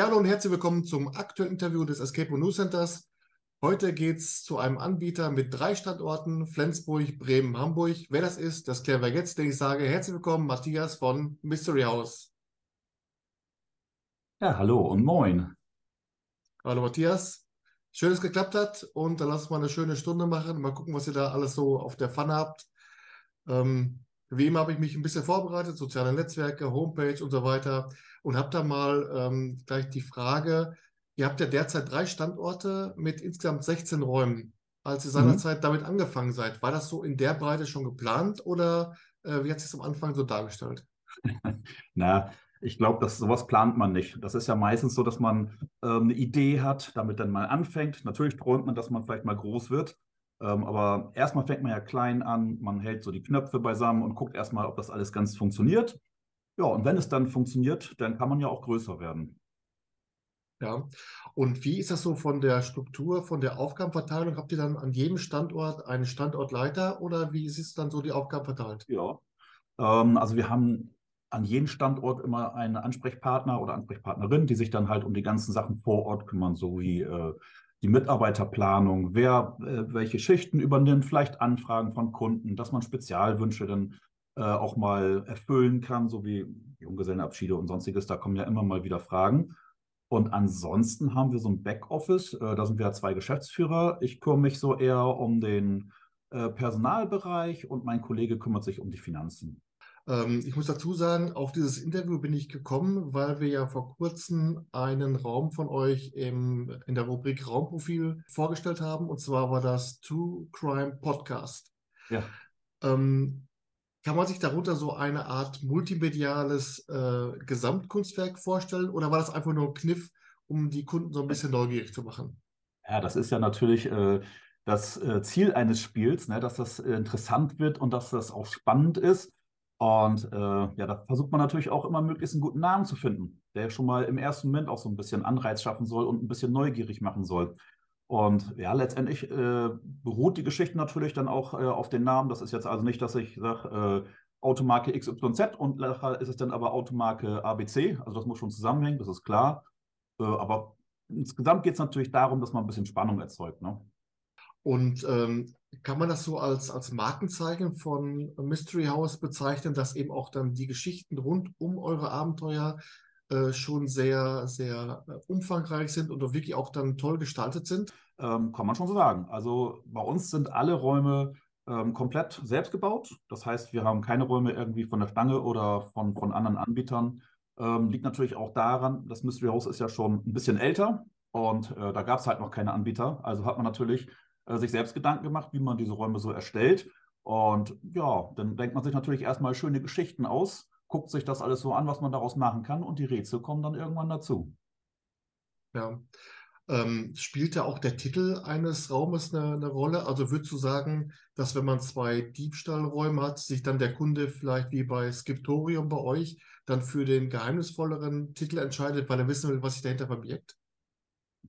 Ja, hallo und herzlich willkommen zum aktuellen Interview des Escape News Centers. Heute geht es zu einem Anbieter mit drei Standorten, Flensburg, Bremen, Hamburg. Wer das ist, das klären wir jetzt, denn ich sage herzlich willkommen, Matthias von Mystery House. Ja, hallo und moin. Hallo Matthias. Schön, dass es geklappt hat und dann lass uns mal eine schöne Stunde machen. Mal gucken, was ihr da alles so auf der Pfanne habt. Ähm, wie immer habe ich mich ein bisschen vorbereitet, soziale Netzwerke, Homepage und so weiter und habe da mal ähm, gleich die Frage, ihr habt ja derzeit drei Standorte mit insgesamt 16 Räumen. Als ihr seinerzeit mhm. damit angefangen seid, war das so in der Breite schon geplant oder äh, wie hat sich am Anfang so dargestellt? Na, ich glaube, dass sowas plant man nicht. Das ist ja meistens so, dass man ähm, eine Idee hat, damit dann mal anfängt. Natürlich träumt man, dass man vielleicht mal groß wird. Ähm, aber erstmal fängt man ja klein an, man hält so die Knöpfe beisammen und guckt erstmal, ob das alles ganz funktioniert. Ja, und wenn es dann funktioniert, dann kann man ja auch größer werden. Ja, und wie ist das so von der Struktur, von der Aufgabenverteilung? Habt ihr dann an jedem Standort einen Standortleiter oder wie ist dann so die Aufgaben verteilt? Ja, ähm, also wir haben an jedem Standort immer einen Ansprechpartner oder Ansprechpartnerin, die sich dann halt um die ganzen Sachen vor Ort kümmern, so wie äh, die Mitarbeiterplanung, wer äh, welche Schichten übernimmt, vielleicht Anfragen von Kunden, dass man Spezialwünsche dann äh, auch mal erfüllen kann, so wie Junggesellenabschiede und sonstiges. Da kommen ja immer mal wieder Fragen. Und ansonsten haben wir so ein Backoffice, äh, da sind wir ja zwei Geschäftsführer. Ich kümmere mich so eher um den äh, Personalbereich und mein Kollege kümmert sich um die Finanzen. Ähm, ich muss dazu sagen, auf dieses Interview bin ich gekommen, weil wir ja vor kurzem einen Raum von euch im, in der Rubrik Raumprofil vorgestellt haben. Und zwar war das True Crime Podcast. Ja. Ähm, kann man sich darunter so eine Art multimediales äh, Gesamtkunstwerk vorstellen oder war das einfach nur ein Kniff, um die Kunden so ein bisschen neugierig zu machen? Ja, das ist ja natürlich äh, das äh, Ziel eines Spiels, ne, dass das interessant wird und dass das auch spannend ist. Und äh, ja, da versucht man natürlich auch immer möglichst einen guten Namen zu finden, der schon mal im ersten Moment auch so ein bisschen Anreiz schaffen soll und ein bisschen neugierig machen soll. Und ja, letztendlich äh, beruht die Geschichte natürlich dann auch äh, auf den Namen. Das ist jetzt also nicht, dass ich sage, äh, Automarke XYZ und nachher ist es dann aber Automarke ABC. Also das muss schon zusammenhängen, das ist klar. Äh, aber insgesamt geht es natürlich darum, dass man ein bisschen Spannung erzeugt. Ne? Und ähm, kann man das so als, als Markenzeichen von Mystery House bezeichnen, dass eben auch dann die Geschichten rund um eure Abenteuer äh, schon sehr, sehr äh, umfangreich sind und wirklich auch dann toll gestaltet sind? Ähm, kann man schon so sagen. Also bei uns sind alle Räume ähm, komplett selbst gebaut. Das heißt, wir haben keine Räume irgendwie von der Stange oder von, von anderen Anbietern. Ähm, liegt natürlich auch daran, das Mystery House ist ja schon ein bisschen älter und äh, da gab es halt noch keine Anbieter. Also hat man natürlich äh, sich selbst Gedanken gemacht, wie man diese Räume so erstellt. Und ja, dann denkt man sich natürlich erstmal schöne Geschichten aus, guckt sich das alles so an, was man daraus machen kann und die Rätsel kommen dann irgendwann dazu. Ja. Ähm, spielt da auch der Titel eines Raumes eine, eine, Rolle? Also würdest du sagen, dass wenn man zwei Diebstahlräume hat, sich dann der Kunde vielleicht wie bei Skiptorium bei euch dann für den geheimnisvolleren Titel entscheidet, weil er wissen will, was sich dahinter verbirgt?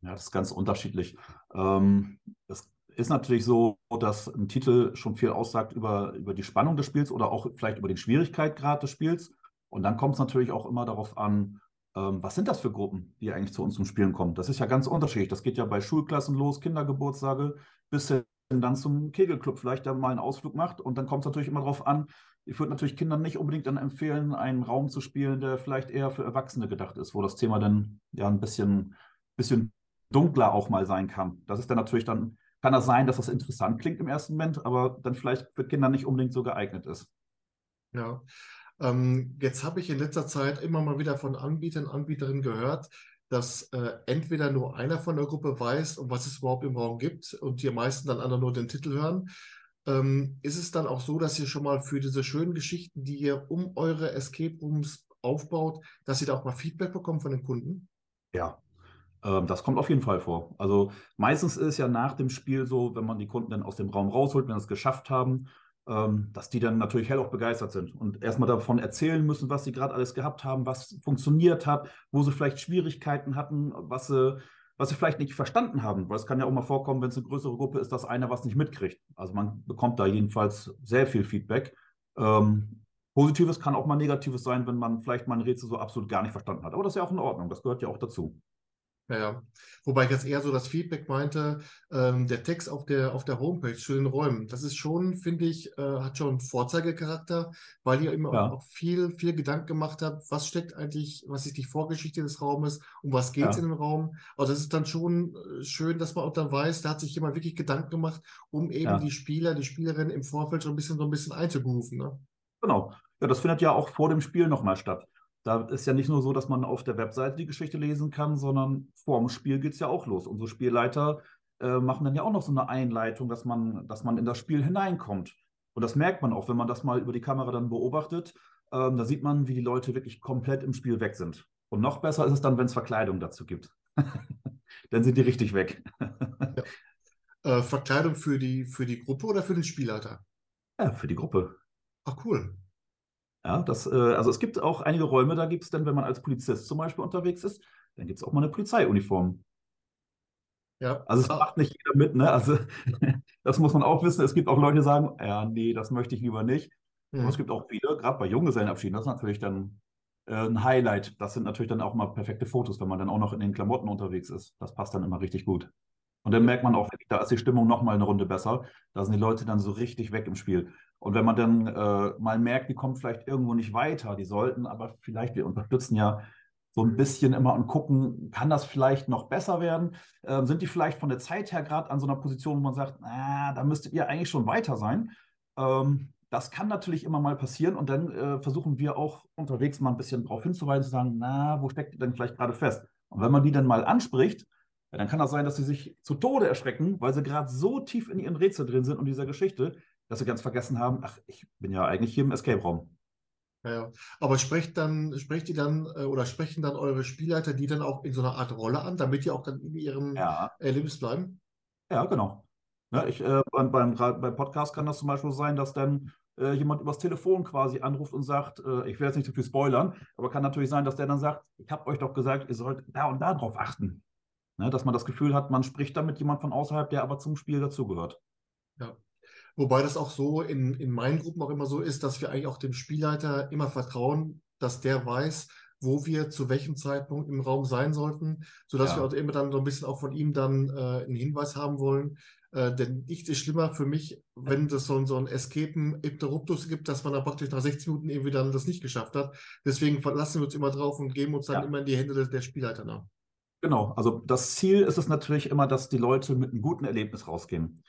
Ja, das ist ganz unterschiedlich. Ähm, das ist natürlich so, dass ein Titel schon viel aussagt über, über die Spannung des Spiels oder auch vielleicht über den Schwierigkeitsgrad des Spiels. Und dann kommt es natürlich auch immer darauf an, ähm, was sind das für Gruppen, die eigentlich zu uns zum Spielen kommen. Das ist ja ganz unterschiedlich. Das geht ja bei Schulklassen los, Kindergeburtstage, bis hin dann zum Kegelclub vielleicht der mal einen Ausflug macht. Und dann kommt es natürlich immer darauf an, ich würde natürlich Kindern nicht unbedingt dann empfehlen, einen Raum zu spielen, der vielleicht eher für Erwachsene gedacht ist, wo das Thema dann ja ein bisschen, bisschen dunkler auch mal sein kann. Das ist dann natürlich dann kann das sein, dass das interessant klingt im ersten Moment, aber dann vielleicht für Kinder nicht unbedingt so geeignet ist. Ja, ähm, jetzt habe ich in letzter Zeit immer mal wieder von Anbietern, Anbieterinnen gehört, dass äh, entweder nur einer von der Gruppe weiß, um was es überhaupt im Raum gibt und die meisten dann anderen nur den Titel hören. Ähm, ist es dann auch so, dass ihr schon mal für diese schönen Geschichten, die ihr um eure Escape Rooms aufbaut, dass ihr da auch mal Feedback bekommt von den Kunden? Ja, ähm, das kommt auf jeden Fall vor. Also meistens ist es ja nach dem Spiel so, wenn man die Kunden dann aus dem Raum rausholt, wenn sie es geschafft haben, ähm, dass die dann natürlich hell auch begeistert sind und erstmal davon erzählen müssen, was sie gerade alles gehabt haben, was funktioniert hat, wo sie vielleicht Schwierigkeiten hatten, was sie, was sie vielleicht nicht verstanden haben. Weil es kann ja auch mal vorkommen, wenn es eine größere Gruppe ist, dass einer was nicht mitkriegt. Also man bekommt da jedenfalls sehr viel Feedback. Ähm, Positives kann auch mal Negatives sein, wenn man vielleicht mal ein Rätsel so absolut gar nicht verstanden hat. Aber das ist ja auch in Ordnung. Das gehört ja auch dazu. Ja, ja. Wobei ich jetzt eher so das Feedback meinte, ähm, der Text auf der, auf der Homepage zu den Räumen, das ist schon, finde ich, äh, hat schon Vorzeigecharakter, weil ihr immer Ja. auch viel, viel Gedanken gemacht habt, was steckt eigentlich, was ist die Vorgeschichte des Raumes, um was geht es Ja. in dem Raum. Also das ist dann schon äh, schön, dass man auch dann weiß, da hat sich jemand wirklich Gedanken gemacht, um eben Ja. die Spieler, die Spielerinnen im Vorfeld schon ein bisschen so ein bisschen einzugrooven. Ne? Genau. Ja, das findet ja auch vor dem Spiel nochmal statt. Da ist ja nicht nur so, dass man auf der Webseite die Geschichte lesen kann, sondern vor dem Spiel geht es ja auch los. Unsere Spielleiter äh, machen dann ja auch noch so eine Einleitung, dass man, dass man in das Spiel hineinkommt. Und das merkt man auch, wenn man das mal über die Kamera dann beobachtet. Ähm, da sieht man, wie die Leute wirklich komplett im Spiel weg sind. Und noch besser ist es dann, wenn es Verkleidung dazu gibt. dann sind die richtig weg. Äh, Verkleidung für die, für die Gruppe oder für den Spielleiter? ja, für die Gruppe. Ach cool. Ja, das, äh, also es gibt auch einige Räume, da gibt es dann, wenn man als Polizist zum Beispiel unterwegs ist, dann gibt es auch mal eine Polizeiuniform. Ja. Also es Ah, macht nicht jeder mit, ne? Also das muss man auch wissen. Es gibt auch Leute, die sagen, ja, nee, das möchte ich lieber nicht. Aber es mhm. gibt auch viele, gerade bei Junggesellenabschieden, das ist natürlich dann äh, ein Highlight. Das sind natürlich dann auch mal perfekte Fotos, wenn man dann auch noch in den Klamotten unterwegs ist. Das passt dann immer richtig gut. Und dann merkt man auch, da ist die Stimmung noch mal eine Runde besser. Da sind die Leute dann so richtig weg im Spiel. Und wenn man dann äh, mal merkt, die kommen vielleicht irgendwo nicht weiter, die sollten, aber vielleicht, wir unterstützen ja so ein bisschen immer und gucken, kann das vielleicht noch besser werden? Ähm, sind die vielleicht von der Zeit her gerade an so einer Position, wo man sagt, na, da müsstet ihr eigentlich schon weiter sein? Ähm, das kann natürlich immer mal passieren und dann äh, versuchen wir auch unterwegs mal ein bisschen darauf hinzuweisen, zu sagen, na, wo steckt ihr denn vielleicht gerade fest? Und wenn man die dann mal anspricht, ja, dann kann das sein, dass sie sich zu Tode erschrecken, weil sie gerade so tief in ihren Rätsel drin sind und dieser Geschichte, dass sie ganz vergessen haben, ach, ich bin ja eigentlich hier im Escape-Raum. Ja, ja. Aber sprecht dann, sprecht ihr dann äh, oder sprechen dann eure Spielleiter die dann auch in so einer Art Rolle an, damit die auch dann in ihrem Ja, Erlebnis bleiben? ja, genau. Ja, ich, äh, beim, beim, Podcast kann das zum Beispiel sein, dass dann äh, jemand übers Telefon quasi anruft und sagt, äh, ich will jetzt nicht zu viel spoilern, aber kann natürlich sein, dass der dann sagt, ich habe euch doch gesagt, ihr sollt da und da drauf achten. Ne, dass man das Gefühl hat, man spricht da mit jemand von außerhalb, der aber zum Spiel dazugehört. Ja. Wobei das auch so in, in meinen Gruppen auch immer so ist, dass wir eigentlich auch dem Spielleiter immer vertrauen, dass der weiß, wo wir zu welchem Zeitpunkt im Raum sein sollten, sodass Ja. wir auch immer dann so ein bisschen auch von ihm dann äh, einen Hinweis haben wollen. Äh, denn nichts ist schlimmer für mich, wenn das so, ein- so ein Escapen Interruptus gibt, dass man dann praktisch nach 60 Minuten irgendwie dann das nicht geschafft hat. Deswegen verlassen wir uns immer drauf und geben uns dann Ja. immer in die Hände der, der Spielleiter nach. Genau, also das Ziel ist es natürlich immer, dass die Leute mit einem guten Erlebnis rausgehen.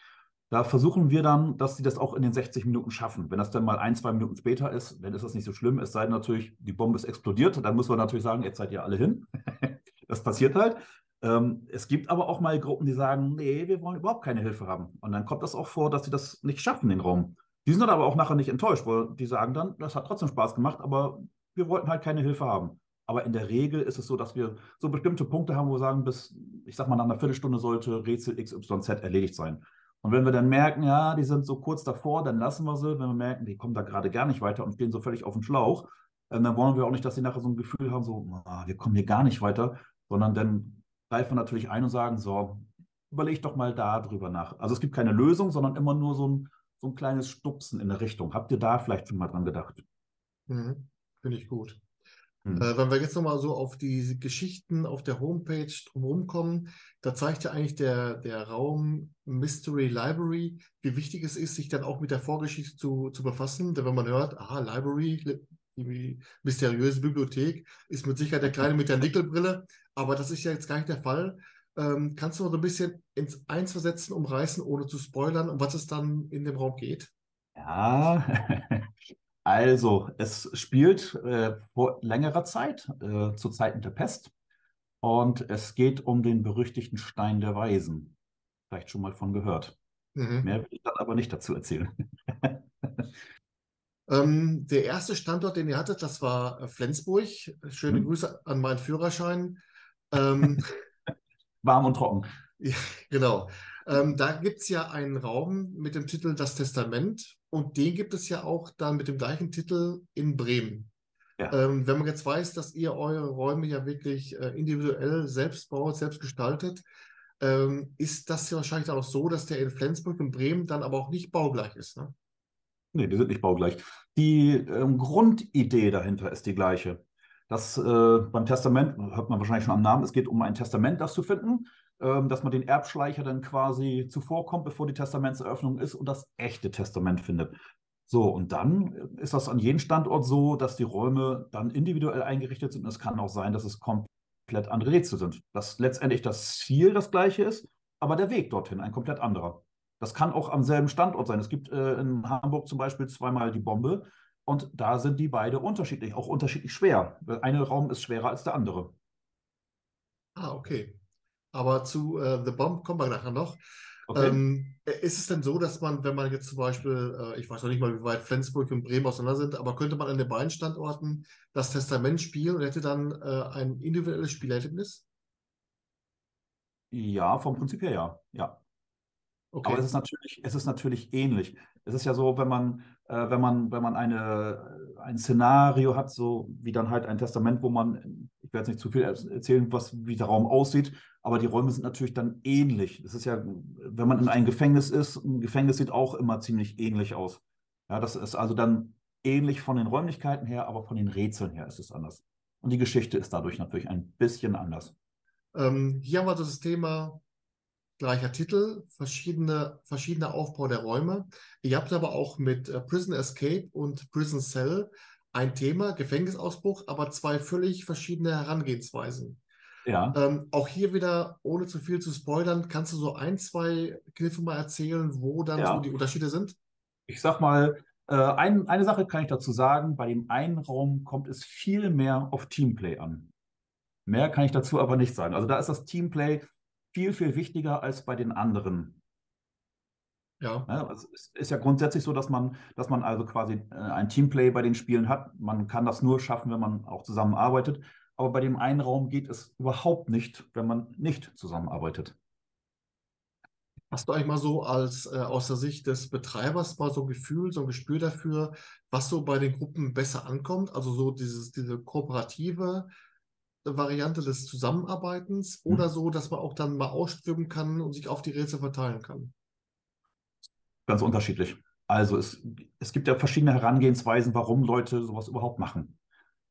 Da versuchen wir dann, dass sie das auch in den 60 Minuten schaffen. Wenn das dann mal ein, zwei Minuten später ist, dann ist das nicht so schlimm. Es sei denn natürlich, die Bombe ist explodiert. Dann muss man natürlich sagen, jetzt seid ihr alle hin. das passiert halt. Ähm, es gibt aber auch mal Gruppen, die sagen, nee, wir wollen überhaupt keine Hilfe haben. Und dann kommt das auch vor, dass sie das nicht schaffen, den Raum. Die sind dann aber auch nachher nicht enttäuscht, weil die sagen dann, das hat trotzdem Spaß gemacht, aber wir wollten halt keine Hilfe haben. Aber in der Regel ist es so, dass wir so bestimmte Punkte haben, wo wir sagen, bis, ich sag mal, nach einer Viertelstunde sollte Rätsel XYZ erledigt sein. Und wenn wir dann merken, ja, die sind so kurz davor, dann lassen wir sie. Wenn wir merken, die kommen da gerade gar nicht weiter und stehen so völlig auf dem Schlauch, ähm, dann wollen wir auch nicht, dass sie nachher so ein Gefühl haben, so, ah, wir kommen hier gar nicht weiter, sondern dann greifen wir natürlich ein und sagen, so, überleg doch mal da drüber nach. Also es gibt keine Lösung, sondern immer nur so ein, so ein kleines Stupsen in der Richtung. Habt ihr da vielleicht schon mal dran gedacht? Mhm. Finde ich gut. Hm. Äh, wenn wir jetzt nochmal so auf die Geschichten auf der Homepage drumherum kommen, da zeigt ja eigentlich der, der Raum Mystery Library, wie wichtig es ist, sich dann auch mit der Vorgeschichte zu, zu befassen. Denn wenn man hört, aha, Library, die mysteriöse Bibliothek, ist mit Sicherheit der Kleine mit der Nickelbrille, aber das ist ja jetzt gar nicht der Fall. Ähm, kannst du noch so ein bisschen ins Eins versetzen, umreißen, ohne zu spoilern, um was es dann in dem Raum geht? Ja, also es spielt äh, vor längerer Zeit, äh, zu Zeiten der Pest. Und es geht um den berüchtigten Stein der Weisen. Vielleicht schon mal von gehört. Mhm. Mehr will ich dann aber nicht dazu erzählen. Ähm, der erste Standort, den ihr hattet, das war äh, Flensburg. Schöne Mhm. Grüße an meinen Führerschein. Ähm, Warm und trocken. ja, genau. Ähm, da gibt es ja einen Raum mit dem Titel Das Testament und den gibt es ja auch dann mit dem gleichen Titel in Bremen. Ja. Ähm, wenn man jetzt weiß, dass ihr eure Räume ja wirklich äh, individuell selbst baut, selbst gestaltet, ähm, ist das ja wahrscheinlich dann auch so, dass der in Flensburg und Bremen dann aber auch nicht baugleich ist. Ne? Nee, die sind nicht baugleich. Die ähm, Grundidee dahinter ist die gleiche. Das äh, beim Testament, hört man wahrscheinlich schon am Namen, es geht um ein Testament, das zu finden, dass man den Erbschleicher dann quasi zuvorkommt, bevor die Testamentseröffnung ist und das echte Testament findet. So, und dann ist das an jedem Standort so, dass die Räume dann individuell eingerichtet sind. Und es kann auch sein, dass es komplett andere Rätsel sind. Dass letztendlich das Ziel das gleiche ist, aber der Weg dorthin ein komplett anderer. Das kann auch am selben Standort sein. Es gibt äh, in Hamburg zum Beispiel zweimal die Bombe und da sind die beide unterschiedlich, auch unterschiedlich schwer. Der eine Raum ist schwerer als der andere. Ah, okay. Aber zu äh, The Bomb kommen wir nachher noch. Okay. Ähm, ist es denn so, dass man, wenn man jetzt zum Beispiel, äh, ich weiß noch nicht mal, wie weit Flensburg und Bremen auseinander sind, aber könnte man an den beiden Standorten das Testament spielen und hätte dann äh, ein individuelles Spielerlebnis? Ja, vom Prinzip her ja. ja. Okay. Aber es ist natürlich, es ist natürlich ähnlich. Es ist ja so, wenn man, äh, wenn man, wenn man eine, ein Szenario hat, so wie dann halt ein Testament, wo man, ich werde jetzt nicht zu viel erzählen, was, wie der Raum aussieht, aber die Räume sind natürlich dann ähnlich. Es ist ja, wenn man in einem Gefängnis ist, ein Gefängnis sieht auch immer ziemlich ähnlich aus. Ja, das ist also dann ähnlich von den Räumlichkeiten her, aber von den Rätseln her ist es anders. Und die Geschichte ist dadurch natürlich ein bisschen anders. Ähm, hier haben wir das Thema gleicher Titel, verschiedene, verschiedener Aufbau der Räume. Ihr habt aber auch mit äh, Prison Escape und Prison Cell ein Thema, Gefängnisausbruch, aber zwei völlig verschiedene Herangehensweisen. Ja. Ähm, auch hier wieder, ohne zu viel zu spoilern, kannst du so ein, zwei Kniffe mal erzählen, wo dann ja. so die Unterschiede sind? Ich sag mal, äh, ein, eine Sache kann ich dazu sagen, bei dem einen Raum kommt es viel mehr auf Teamplay an. Mehr kann ich dazu aber nicht sagen. Also da ist das Teamplay viel, viel wichtiger als bei den anderen. Ja. ja also es ist ja grundsätzlich so, dass man, dass man also quasi äh, ein Teamplay bei den Spielen hat. Man kann das nur schaffen, wenn man auch zusammenarbeitet. Aber bei dem einen Raum geht es überhaupt nicht, wenn man nicht zusammenarbeitet. Hast du eigentlich mal so als äh, aus der Sicht des Betreibers mal so ein Gefühl, so ein Gespür dafür, was so bei den Gruppen besser ankommt? Also so dieses, diese kooperative Variante des Zusammenarbeitens hm. oder so, dass man auch dann mal ausströmen kann und sich auf die Rätsel verteilen kann? Ganz unterschiedlich. Also es, es gibt ja verschiedene Herangehensweisen, warum Leute sowas überhaupt machen.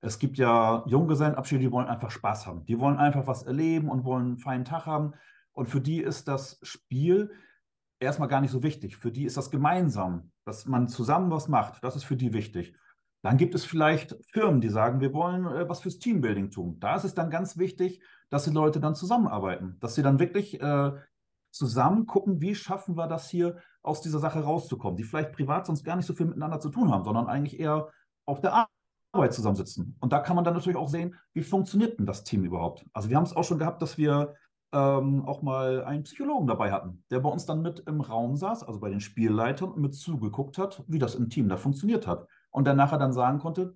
Es gibt ja Junggesellenabschiede, die wollen einfach Spaß haben. Die wollen einfach was erleben und wollen einen feinen Tag haben. Und für die ist das Spiel erstmal gar nicht so wichtig. Für die ist das gemeinsam, dass man zusammen was macht. Das ist für die wichtig. Dann gibt es vielleicht Firmen, die sagen, wir wollen äh, was fürs Teambuilding tun. Da ist es dann ganz wichtig, dass die Leute dann zusammenarbeiten, dass sie dann wirklich äh, zusammen gucken, wie schaffen wir das hier aus dieser Sache rauszukommen, die vielleicht privat sonst gar nicht so viel miteinander zu tun haben, sondern eigentlich eher auf der Arbeit zusammensitzen. Und da kann man dann natürlich auch sehen, wie funktioniert denn das Team überhaupt. Also wir haben es auch schon gehabt, dass wir ähm, auch mal einen Psychologen dabei hatten, der bei uns dann mit im Raum saß, also bei den Spielleitern, und mit zugeguckt hat, wie das im Team da funktioniert hat und dann nachher dann sagen konnte,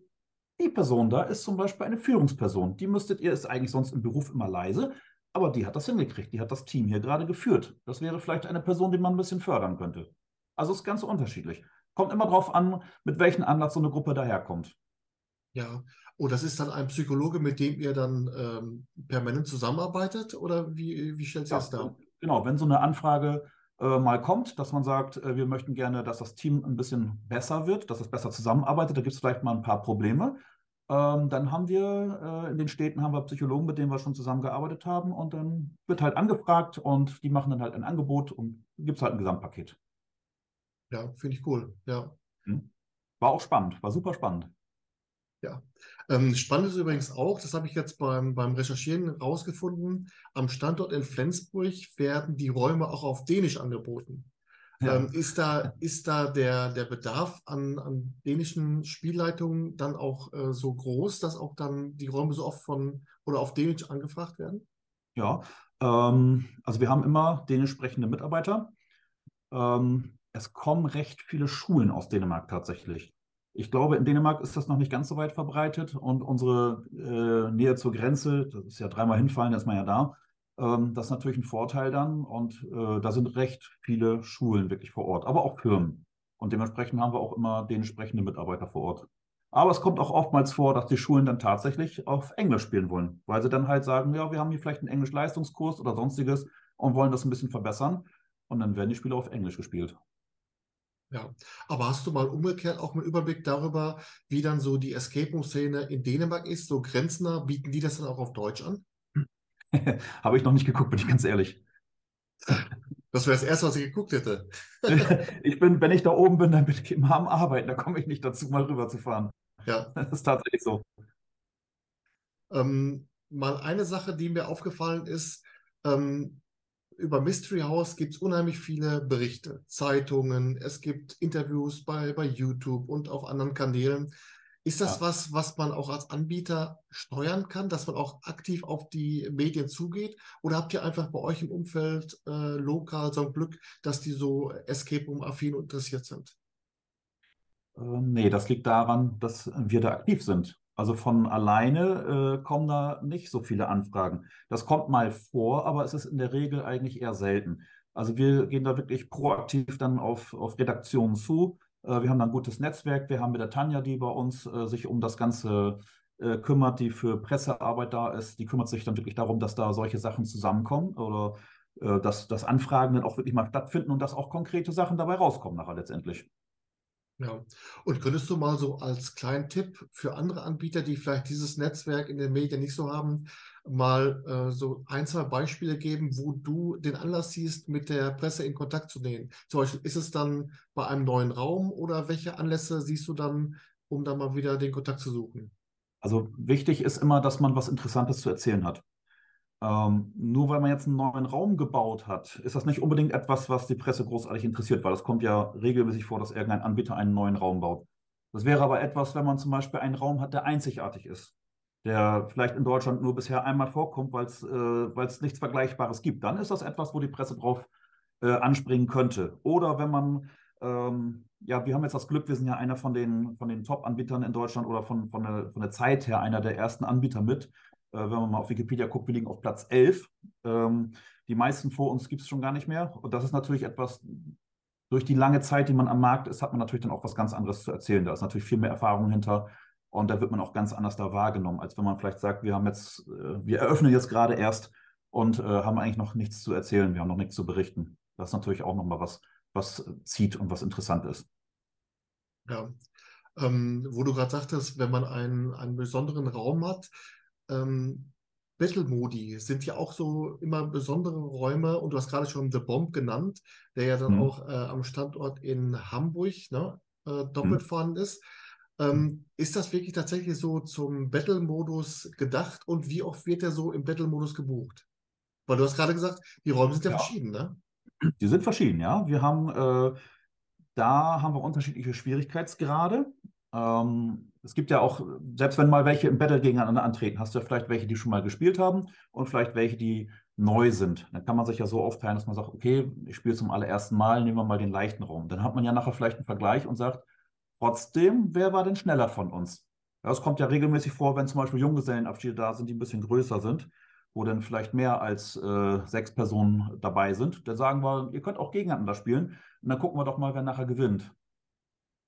die Person da ist zum Beispiel eine Führungsperson. Die müsstet ihr, ist eigentlich sonst im Beruf immer leise, aber die hat das hingekriegt. Die hat das Team hier gerade geführt. Das wäre vielleicht eine Person, die man ein bisschen fördern könnte. Also ist ganz unterschiedlich. Kommt immer darauf an, mit welchem Anlass so eine Gruppe daherkommt. Ja, und das ist dann ein Psychologe, mit dem ihr dann ähm, permanent zusammenarbeitet oder wie, wie stellt sich ja, das dar? Genau, wenn so eine Anfrage äh, mal kommt, dass man sagt, äh, wir möchten gerne, dass das Team ein bisschen besser wird, dass es besser zusammenarbeitet. Da gibt es vielleicht mal ein paar Probleme. Ähm, dann haben wir äh, in den Städten haben wir Psychologen, mit denen wir schon zusammengearbeitet haben und dann wird halt angefragt und die machen dann halt ein Angebot und gibt es halt ein Gesamtpaket. Ja, finde ich cool. Ja. Hm. War auch spannend, war super spannend. Ja. Ähm, spannend ist übrigens auch, das habe ich jetzt beim, beim Recherchieren rausgefunden, am Standort in Flensburg werden die Räume auch auf Dänisch angeboten. Ja. Ähm, ist da, ist da der, der Bedarf an, an dänischen Spielleitungen dann auch äh, so groß, dass auch dann die Räume so oft von oder auf Dänisch angefragt werden? Ja, ähm, also wir haben immer dänisch sprechende Mitarbeiter. Ähm, es kommen recht viele Schulen aus Dänemark tatsächlich. Ich glaube, in Dänemark ist das noch nicht ganz so weit verbreitet und unsere äh, Nähe zur Grenze, das ist ja dreimal hinfallen, da ist man ja da, ähm, das ist natürlich ein Vorteil dann und äh, da sind recht viele Schulen wirklich vor Ort, aber auch Firmen. Und dementsprechend haben wir auch immer dänisch sprechende Mitarbeiter vor Ort. Aber es kommt auch oftmals vor, dass die Schulen dann tatsächlich auf Englisch spielen wollen, weil sie dann halt sagen, ja, wir haben hier vielleicht einen Englisch-Leistungskurs oder sonstiges und wollen das ein bisschen verbessern. Und dann werden die Spiele auf Englisch gespielt. Ja, aber hast du mal umgekehrt auch einen Überblick darüber, wie dann so die Escape Room-Szene in Dänemark ist, so grenznah? Bieten die das dann auch auf Deutsch an? Habe ich noch nicht geguckt, bin ich ganz ehrlich. Das wäre das Erste, was ich geguckt hätte. ich bin, wenn ich da oben bin, dann bin ich immer am Arbeiten, da komme ich nicht dazu, mal rüber zu fahren. Ja. Das ist tatsächlich so. Ähm, mal eine Sache, die mir aufgefallen ist, ähm, über Mystery House gibt es unheimlich viele Berichte, Zeitungen, es gibt Interviews bei, bei YouTube und auf anderen Kanälen. Ist das ja. was, was man auch als Anbieter steuern kann, dass man auch aktiv auf die Medien zugeht? Oder habt ihr einfach bei euch im Umfeld äh, lokal so ein Glück, dass die so Escape Room-affin interessiert sind? Äh, nee, das liegt daran, dass wir da aktiv sind. Also von alleine äh, kommen da nicht so viele Anfragen. Das kommt mal vor, aber es ist in der Regel eigentlich eher selten. Also wir gehen da wirklich proaktiv dann auf, auf Redaktionen zu. Äh, wir haben ein gutes Netzwerk. Wir haben mit der Tanja, die bei uns äh, sich um das Ganze äh, kümmert, die für Pressearbeit da ist. Die kümmert sich dann wirklich darum, dass da solche Sachen zusammenkommen oder äh, dass, dass Anfragen dann auch wirklich mal stattfinden und dass auch konkrete Sachen dabei rauskommen nachher letztendlich. Ja, und könntest du mal so als kleinen Tipp für andere Anbieter, die vielleicht dieses Netzwerk in den Medien nicht so haben, mal äh, so ein, zwei Beispiele geben, wo du den Anlass siehst, mit der Presse in Kontakt zu nehmen? Zum Beispiel, ist es dann bei einem neuen Raum oder welche Anlässe siehst du dann, um dann mal wieder den Kontakt zu suchen? Also wichtig ist immer, dass man was Interessantes zu erzählen hat. Ähm, nur weil man jetzt einen neuen Raum gebaut hat, ist das nicht unbedingt etwas, was die Presse großartig interessiert, weil es kommt ja regelmäßig vor, dass irgendein Anbieter einen neuen Raum baut. Das wäre aber etwas, wenn man zum Beispiel einen Raum hat, der einzigartig ist, der vielleicht in Deutschland nur bisher einmal vorkommt, weil es äh, nichts Vergleichbares gibt. Dann ist das etwas, wo die Presse drauf äh, anspringen könnte. Oder wenn man, ähm, ja, wir haben jetzt das Glück, wir sind ja einer von den, von den Top-Anbietern in Deutschland oder von, von, der, von der Zeit her einer der ersten Anbieter mit. Äh, wenn man mal auf Wikipedia guckt, wir liegen auf Platz 11. Ähm, die meisten vor uns gibt es schon gar nicht mehr. Und das ist natürlich etwas, durch die lange Zeit, die man am Markt ist, hat man natürlich dann auch was ganz anderes zu erzählen. Da ist natürlich viel mehr Erfahrung hinter. Und da wird man auch ganz anders da wahrgenommen, als wenn man vielleicht sagt, wir haben jetzt, äh, wir eröffnen jetzt gerade erst und äh, haben eigentlich noch nichts zu erzählen, wir haben noch nichts zu berichten. Das ist natürlich auch nochmal was, was zieht und was interessant ist. Ja, ähm, wo du gerade sagtest, wenn man einen, einen besonderen Raum hat, ähm, Battle-Modi sind ja auch so immer besondere Räume und du hast gerade schon The Bomb genannt, der ja dann mhm. auch äh, am Standort in Hamburg ne, äh, doppelt mhm. vorhanden ist. Ähm, ist das wirklich tatsächlich so zum Battle-Modus gedacht und wie oft wird der so im Battle-Modus gebucht? Weil du hast gerade gesagt, die Räume sind ja, ja, verschieden, ne? Die sind verschieden, ja. Wir haben, äh, da haben wir unterschiedliche Schwierigkeitsgrade. Ähm, es gibt ja auch, selbst wenn mal welche im Battle gegeneinander antreten, hast du ja vielleicht welche, die schon mal gespielt haben und vielleicht welche, die neu sind. Dann kann man sich ja so aufteilen, dass man sagt, okay, ich spiele zum allerersten Mal, nehmen wir mal den leichten Raum. Dann hat man ja nachher vielleicht einen Vergleich und sagt, trotzdem, wer war denn schneller von uns? Das kommt ja regelmäßig vor, wenn zum Beispiel Junggesellenabschiede da sind, die ein bisschen größer sind, wo dann vielleicht mehr als äh, sechs Personen dabei sind. Dann sagen wir, ihr könnt auch gegeneinander spielen und dann gucken wir doch mal, wer nachher gewinnt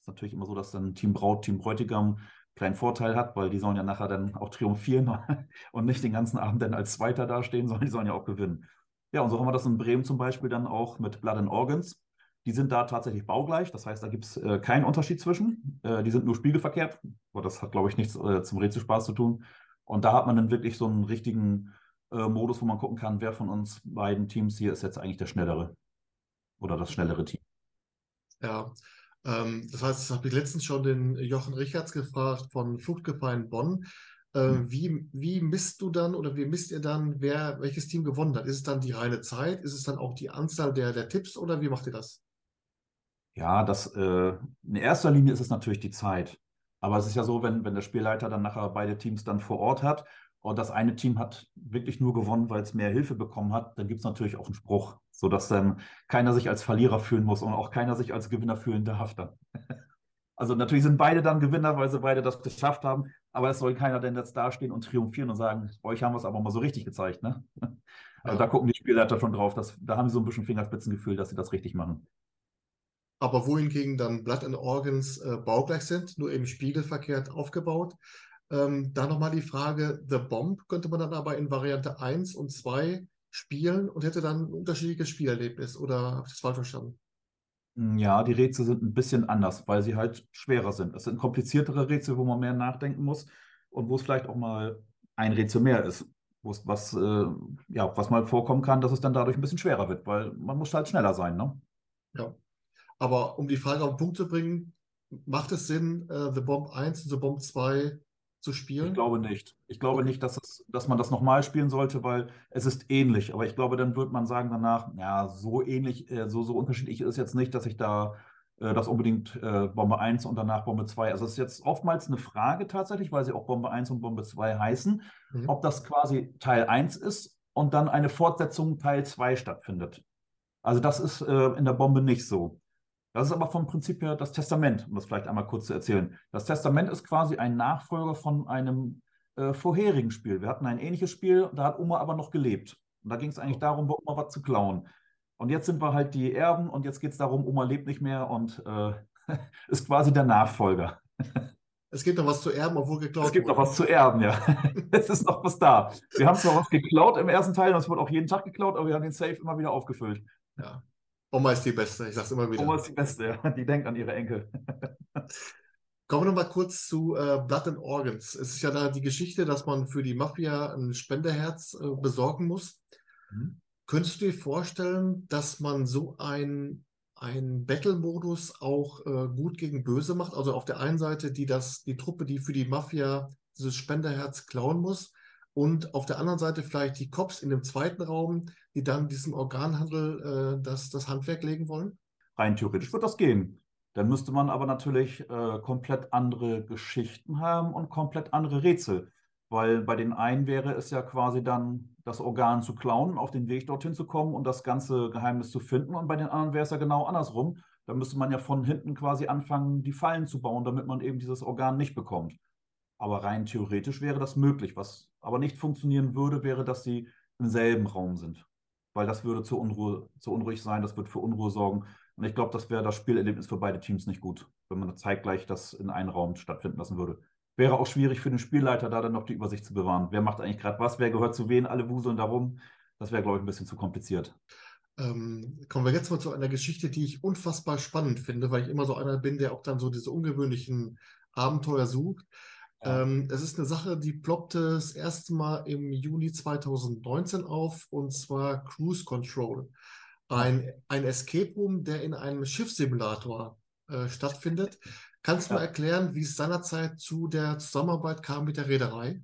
ist natürlich immer so, dass dann Team Braut, Team Bräutigam einen kleinen Vorteil hat, weil die sollen ja nachher dann auch triumphieren und nicht den ganzen Abend dann als Zweiter dastehen, sondern die sollen ja auch gewinnen. Ja, und so haben wir das in Bremen zum Beispiel dann auch mit Blood and Organs. Die sind da tatsächlich baugleich, das heißt, da gibt es äh, keinen Unterschied zwischen. Äh, die sind nur spiegelverkehrt, aber das hat, glaube ich, nichts äh, zum Rätselspaß zu tun. Und da hat man dann wirklich so einen richtigen äh, Modus, wo man gucken kann, wer von uns beiden Teams hier ist jetzt eigentlich der schnellere oder das schnellere Team. Ja, ähm, das heißt, das habe ich letztens schon den Jochen Richards gefragt von Fluchtgefahr in Bonn. Äh, mhm. wie, wie misst du dann oder wie misst ihr dann, wer welches Team gewonnen hat? Ist es dann die reine Zeit? Ist es dann auch die Anzahl der, der Tipps oder wie macht ihr das? Ja, das, äh, in erster Linie ist es natürlich die Zeit. Aber es ist ja so, wenn, wenn der Spielleiter dann nachher beide Teams dann vor Ort hat und das eine Team hat wirklich nur gewonnen, weil es mehr Hilfe bekommen hat, dann gibt es natürlich auch einen Spruch, sodass dann keiner sich als Verlierer fühlen muss und auch keiner sich als Gewinner fühlen darf dann. Also natürlich sind beide dann Gewinner, weil sie beide das geschafft haben, aber es soll keiner denn jetzt dastehen und triumphieren und sagen, euch haben wir es aber mal so richtig gezeigt. Ne? Also ja. da gucken die Spielleiter schon drauf, dass, da haben sie so ein bisschen Fingerspitzengefühl, dass sie das richtig machen. Aber wohingegen dann Blood and Organs äh, baugleich sind, nur eben spiegelverkehrt aufgebaut, ähm, da nochmal die Frage, The Bomb könnte man dann aber in Variante 1 und 2 spielen und hätte dann ein unterschiedliches Spielerlebnis oder habe ich das falsch verstanden? Ja, die Rätsel sind ein bisschen anders, weil sie halt schwerer sind. Es sind kompliziertere Rätsel, wo man mehr nachdenken muss und wo es vielleicht auch mal ein Rätsel mehr ist, wo es was, äh, ja, was mal vorkommen kann, dass es dann dadurch ein bisschen schwerer wird, weil man muss halt schneller sein, ne? Ja. Aber um die Frage auf den Punkt zu bringen, macht es Sinn, äh, The Bomb 1 und The Bomb 2 zu spielen? Ich glaube nicht. Ich glaube Okay. nicht, dass, es, dass man das nochmal spielen sollte, weil es ist ähnlich. Aber ich glaube, dann wird man sagen danach, ja, so ähnlich, äh, so, so unterschiedlich ist jetzt nicht, dass ich da äh, das unbedingt äh, Bombe 1 und danach Bombe 2. Also es ist jetzt oftmals eine Frage tatsächlich, weil sie auch Bombe 1 und Bombe 2 heißen, Mhm. ob das quasi Teil 1 ist und dann eine Fortsetzung Teil 2 stattfindet. Also das ist äh, in der Bombe nicht so. Das ist aber vom Prinzip her das Testament, um das vielleicht einmal kurz zu erzählen. Das Testament ist quasi ein Nachfolger von einem äh, vorherigen Spiel. Wir hatten ein ähnliches Spiel, da hat Oma aber noch gelebt. Und da ging es eigentlich darum, bei Oma was zu klauen. Und jetzt sind wir halt die Erben und jetzt geht es darum, Oma lebt nicht mehr und äh, ist quasi der Nachfolger. Es gibt noch was zu erben, obwohl geklaut Es gibt noch wurde. was zu erben, ja. es ist noch was da. Wir haben zwar was geklaut im ersten Teil und es wurde auch jeden Tag geklaut, aber wir haben den Safe immer wieder aufgefüllt. Ja. Oma ist die Beste, ich sag's immer wieder. Oma ist die Beste, ja. Die denkt an ihre Enkel. Kommen wir noch mal kurz zu äh, Blood and Organs. Es ist ja da die Geschichte, dass man für die Mafia ein Spenderherz äh, besorgen muss. Mhm. Könntest du dir vorstellen, dass man so ein, ein Battle-Modus auch äh, gut gegen böse macht? Also auf der einen Seite die, das, die Truppe, die für die Mafia dieses Spenderherz klauen muss und auf der anderen Seite vielleicht die Cops in dem zweiten Raum, die dann diesem Organhandel äh, das, das Handwerk legen wollen? Rein theoretisch wird das gehen. Dann müsste man aber natürlich äh, komplett andere Geschichten haben und komplett andere Rätsel. Weil bei den einen wäre es ja quasi dann, das Organ zu klauen, auf den Weg dorthin zu kommen und das ganze Geheimnis zu finden. Und bei den anderen wäre es ja genau andersrum. Da müsste man ja von hinten quasi anfangen, die Fallen zu bauen, damit man eben dieses Organ nicht bekommt. Aber rein theoretisch wäre das möglich. Was aber nicht funktionieren würde, wäre, dass sie im selben Raum sind. Weil das würde zu, Unruhe, zu unruhig sein, das wird für Unruhe sorgen. Und ich glaube, das wäre das Spielerlebnis für beide Teams nicht gut, wenn man zeitgleich das in einem Raum stattfinden lassen würde. Wäre auch schwierig für den Spielleiter, da dann noch die Übersicht zu bewahren. Wer macht eigentlich gerade was? Wer gehört zu wen? Alle wuseln darum. Das wäre, glaube ich, ein bisschen zu kompliziert. Ähm, kommen wir jetzt mal zu einer Geschichte, die ich unfassbar spannend finde, weil ich immer so einer bin, der auch dann so diese ungewöhnlichen Abenteuer sucht. Ja. Ähm, es ist eine Sache, die ploppte das erste Mal im Juli 2019 auf, und zwar Cruise Control. Ein, ein Escape Room, der in einem Schiffssimulator äh, stattfindet. Kannst du Ja. mal erklären, wie es seinerzeit zu der Zusammenarbeit kam mit der Reederei?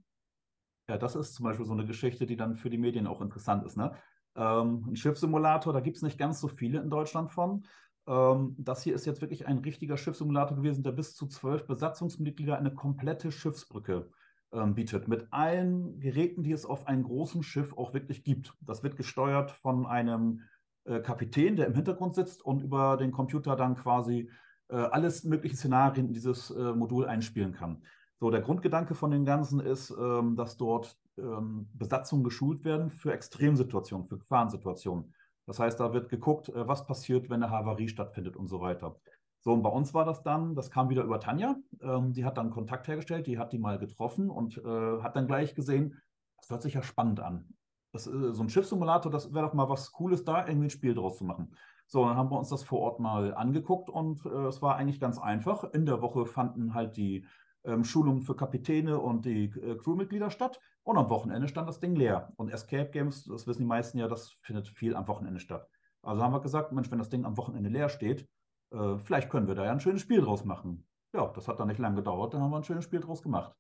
Ja, das ist zum Beispiel so eine Geschichte, die dann für die Medien auch interessant ist. Ne? Ähm, ein Schiffssimulator, da gibt es nicht ganz so viele in Deutschland von. Ähm, das hier ist jetzt wirklich ein richtiger Schiffssimulator gewesen, der bis zu zwölf Besatzungsmitglieder eine komplette Schiffsbrücke ähm, bietet. Mit allen Geräten, die es auf einem großen Schiff auch wirklich gibt. Das wird gesteuert von einem äh, Kapitän, der im Hintergrund sitzt und über den Computer dann quasi äh, alles mögliche Szenarien in dieses äh, Modul einspielen kann. So, der Grundgedanke von dem Ganzen ist, ähm, dass dort ähm, Besatzungen geschult werden für Extremsituationen, für Gefahrensituationen. Das heißt, da wird geguckt, äh, was passiert, wenn eine Havarie stattfindet und so weiter. So, und bei uns war das dann, das kam wieder über Tanja, ähm, die hat dann Kontakt hergestellt, die hat die mal getroffen und äh, hat dann gleich gesehen, das hört sich ja spannend an. Das, äh, so ein Schiffssimulator, das wäre doch mal was Cooles, da irgendwie ein Spiel draus zu machen. So, dann haben wir uns das vor Ort mal angeguckt und äh, es war eigentlich ganz einfach. In der Woche fanden halt die ähm, Schulungen für Kapitäne und die äh, Crewmitglieder statt. Und am Wochenende stand das Ding leer. Und Escape Games, das wissen die meisten ja, das findet viel am Wochenende statt. Also haben wir gesagt, Mensch, wenn das Ding am Wochenende leer steht, äh, vielleicht können wir da ja ein schönes Spiel draus machen. Ja, das hat dann nicht lange gedauert, dann haben wir ein schönes Spiel draus gemacht.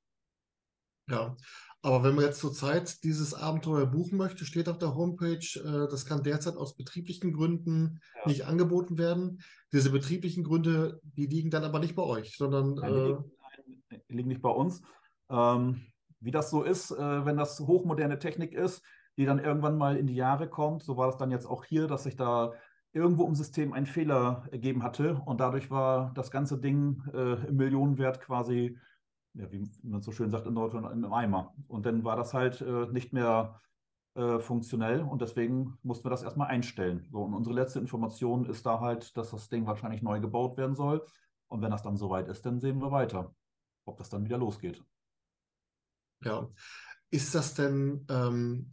Ja, aber wenn man jetzt zurzeit dieses Abenteuer buchen möchte, steht auf der Homepage, äh, das kann derzeit aus betrieblichen Gründen Ja. nicht angeboten werden. Diese betrieblichen Gründe, die liegen dann aber nicht bei euch, sondern Nein, liegen, nicht bei uns. Ähm, wie das so ist, äh, wenn das hochmoderne Technik ist, die dann irgendwann mal in die Jahre kommt, so war das dann jetzt auch hier, dass sich da irgendwo im System ein Fehler ergeben hatte und dadurch war das ganze Ding äh, im Millionenwert quasi, ja, wie man so schön sagt in Deutschland, im Eimer. Und dann war das halt äh, nicht mehr äh, funktionell und deswegen mussten wir das erstmal einstellen. So, und unsere letzte Information ist da halt, dass das Ding wahrscheinlich neu gebaut werden soll. Und wenn das dann soweit ist, dann sehen wir weiter, ob das dann wieder losgeht. ja. Ist das denn ähm,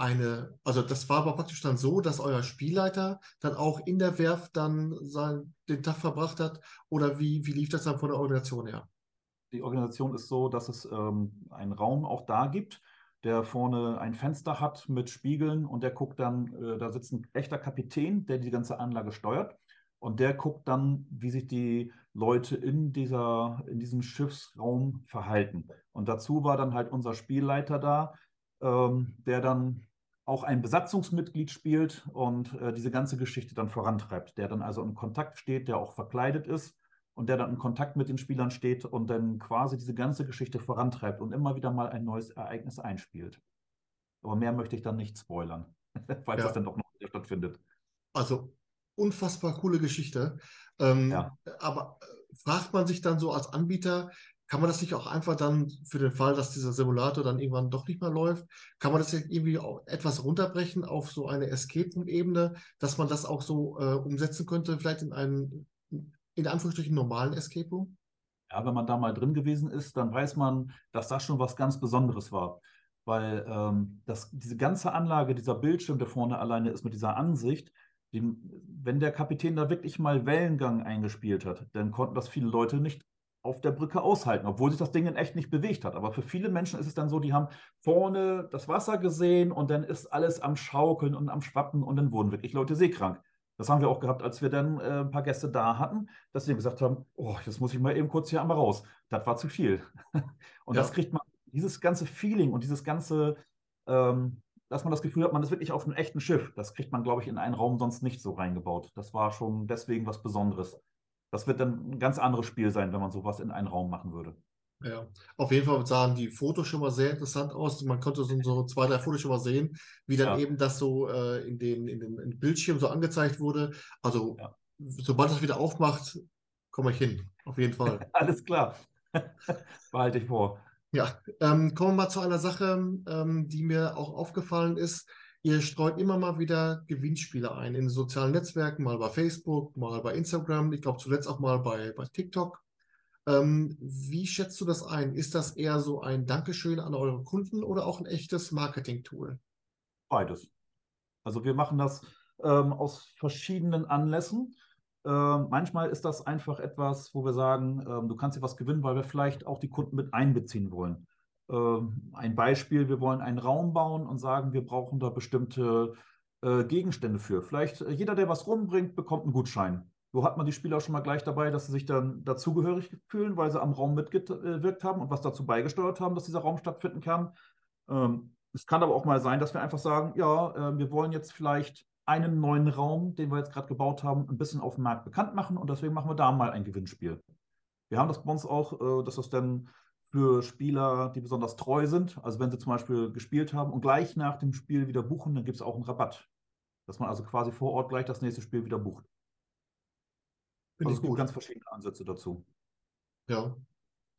eine, also das war aber praktisch dann so, dass euer Spielleiter dann auch in der Werft dann sein, den Tag verbracht hat oder wie, wie lief das dann von der Organisation her? Die Organisation ist so, dass es ähm, einen Raum auch da gibt, der vorne ein Fenster hat mit Spiegeln und der guckt dann, äh, da sitzt ein echter Kapitän, der die ganze Anlage steuert und der guckt dann, wie sich die Leute in, dieser, in diesem Schiffsraum verhalten. Und dazu war dann halt unser Spielleiter da, ähm, der dann auch ein Besatzungsmitglied spielt und äh, diese ganze Geschichte dann vorantreibt, der dann also in Kontakt steht, der auch verkleidet ist und der dann in Kontakt mit den Spielern steht und dann quasi diese ganze Geschichte vorantreibt und immer wieder mal ein neues Ereignis einspielt. Aber mehr möchte ich dann nicht spoilern, falls ja. das dann doch noch stattfindet. Also unfassbar coole Geschichte. Ähm, ja. Aber äh, fragt man sich dann so als Anbieter, kann man das nicht auch einfach dann für den Fall, dass dieser Simulator dann irgendwann doch nicht mehr läuft, kann man das irgendwie auch etwas runterbrechen auf so eine Escape-Ebene, dass man das auch so äh, umsetzen könnte, vielleicht in einen, in Anführungsstrichen, normalen Escape Room? Ja, wenn man da mal drin gewesen ist, dann weiß man, dass das schon was ganz Besonderes war. Weil ähm, das, diese ganze Anlage, dieser Bildschirm, der vorne alleine ist mit dieser Ansicht, die, wenn der Kapitän da wirklich mal Wellengang eingespielt hat, dann konnten das viele Leute nicht auf der Brücke aushalten, obwohl sich das Ding in echt nicht bewegt hat. Aber für viele Menschen ist es dann so, die haben vorne das Wasser gesehen und dann ist alles am Schaukeln und am Schwappen und dann wurden wirklich Leute seekrank. Das haben wir auch gehabt, als wir dann äh, ein paar Gäste da hatten, dass sie gesagt haben, oh, jetzt muss ich mal eben kurz hier einmal raus. Das war zu viel. und ja. das kriegt man, dieses ganze Feeling und dieses ganze, ähm, dass man das Gefühl hat, man ist wirklich auf einem echten Schiff. Das kriegt man, glaube ich, in einen Raum sonst nicht so reingebaut. Das war schon deswegen was Besonderes. Das wird dann ein ganz anderes Spiel sein, wenn man sowas in einen Raum machen würde. Ja, auf jeden Fall sahen die Fotos schon mal sehr interessant aus. Man konnte so, so zwei, drei Fotos schon mal sehen, wie dann ja. eben das so äh, in, den, in den Bildschirm so angezeigt wurde. Also, ja. sobald das wieder aufmacht, komme ich hin. Auf jeden Fall. Alles klar. Behalte ich vor. Ja, ähm, kommen wir mal zu einer Sache, ähm, die mir auch aufgefallen ist. Ihr streut immer mal wieder Gewinnspiele ein in sozialen Netzwerken, mal bei Facebook, mal bei Instagram, ich glaube zuletzt auch mal bei, bei TikTok. Ähm, wie schätzt du das ein? Ist das eher so ein Dankeschön an eure Kunden oder auch ein echtes Marketing-Tool? Beides. Also wir machen das ähm, aus verschiedenen Anlässen. Ähm, manchmal ist das einfach etwas, wo wir sagen, ähm, du kannst dir was gewinnen, weil wir vielleicht auch die Kunden mit einbeziehen wollen. Ähm, ein Beispiel, wir wollen einen Raum bauen und sagen, wir brauchen da bestimmte äh, Gegenstände für. Vielleicht äh, jeder, der was rumbringt, bekommt einen Gutschein. So hat man die Spieler schon mal gleich dabei, dass sie sich dann dazugehörig fühlen, weil sie am Raum mitgewirkt haben und was dazu beigesteuert haben, dass dieser Raum stattfinden kann. Es kann aber auch mal sein, dass wir einfach sagen, ja, äh, wir wollen jetzt vielleicht einen neuen Raum, den wir jetzt gerade gebaut haben, ein bisschen auf dem Markt bekannt machen und deswegen machen wir da mal ein Gewinnspiel. Wir haben das bei uns auch, dass das dann für Spieler, die besonders treu sind. Also wenn sie zum Beispiel gespielt haben und gleich nach dem Spiel wieder buchen, dann gibt es auch einen Rabatt. Dass man also quasi vor Ort gleich das nächste Spiel wieder bucht. Also es gibt ganz verschiedene Ansätze dazu. Ja,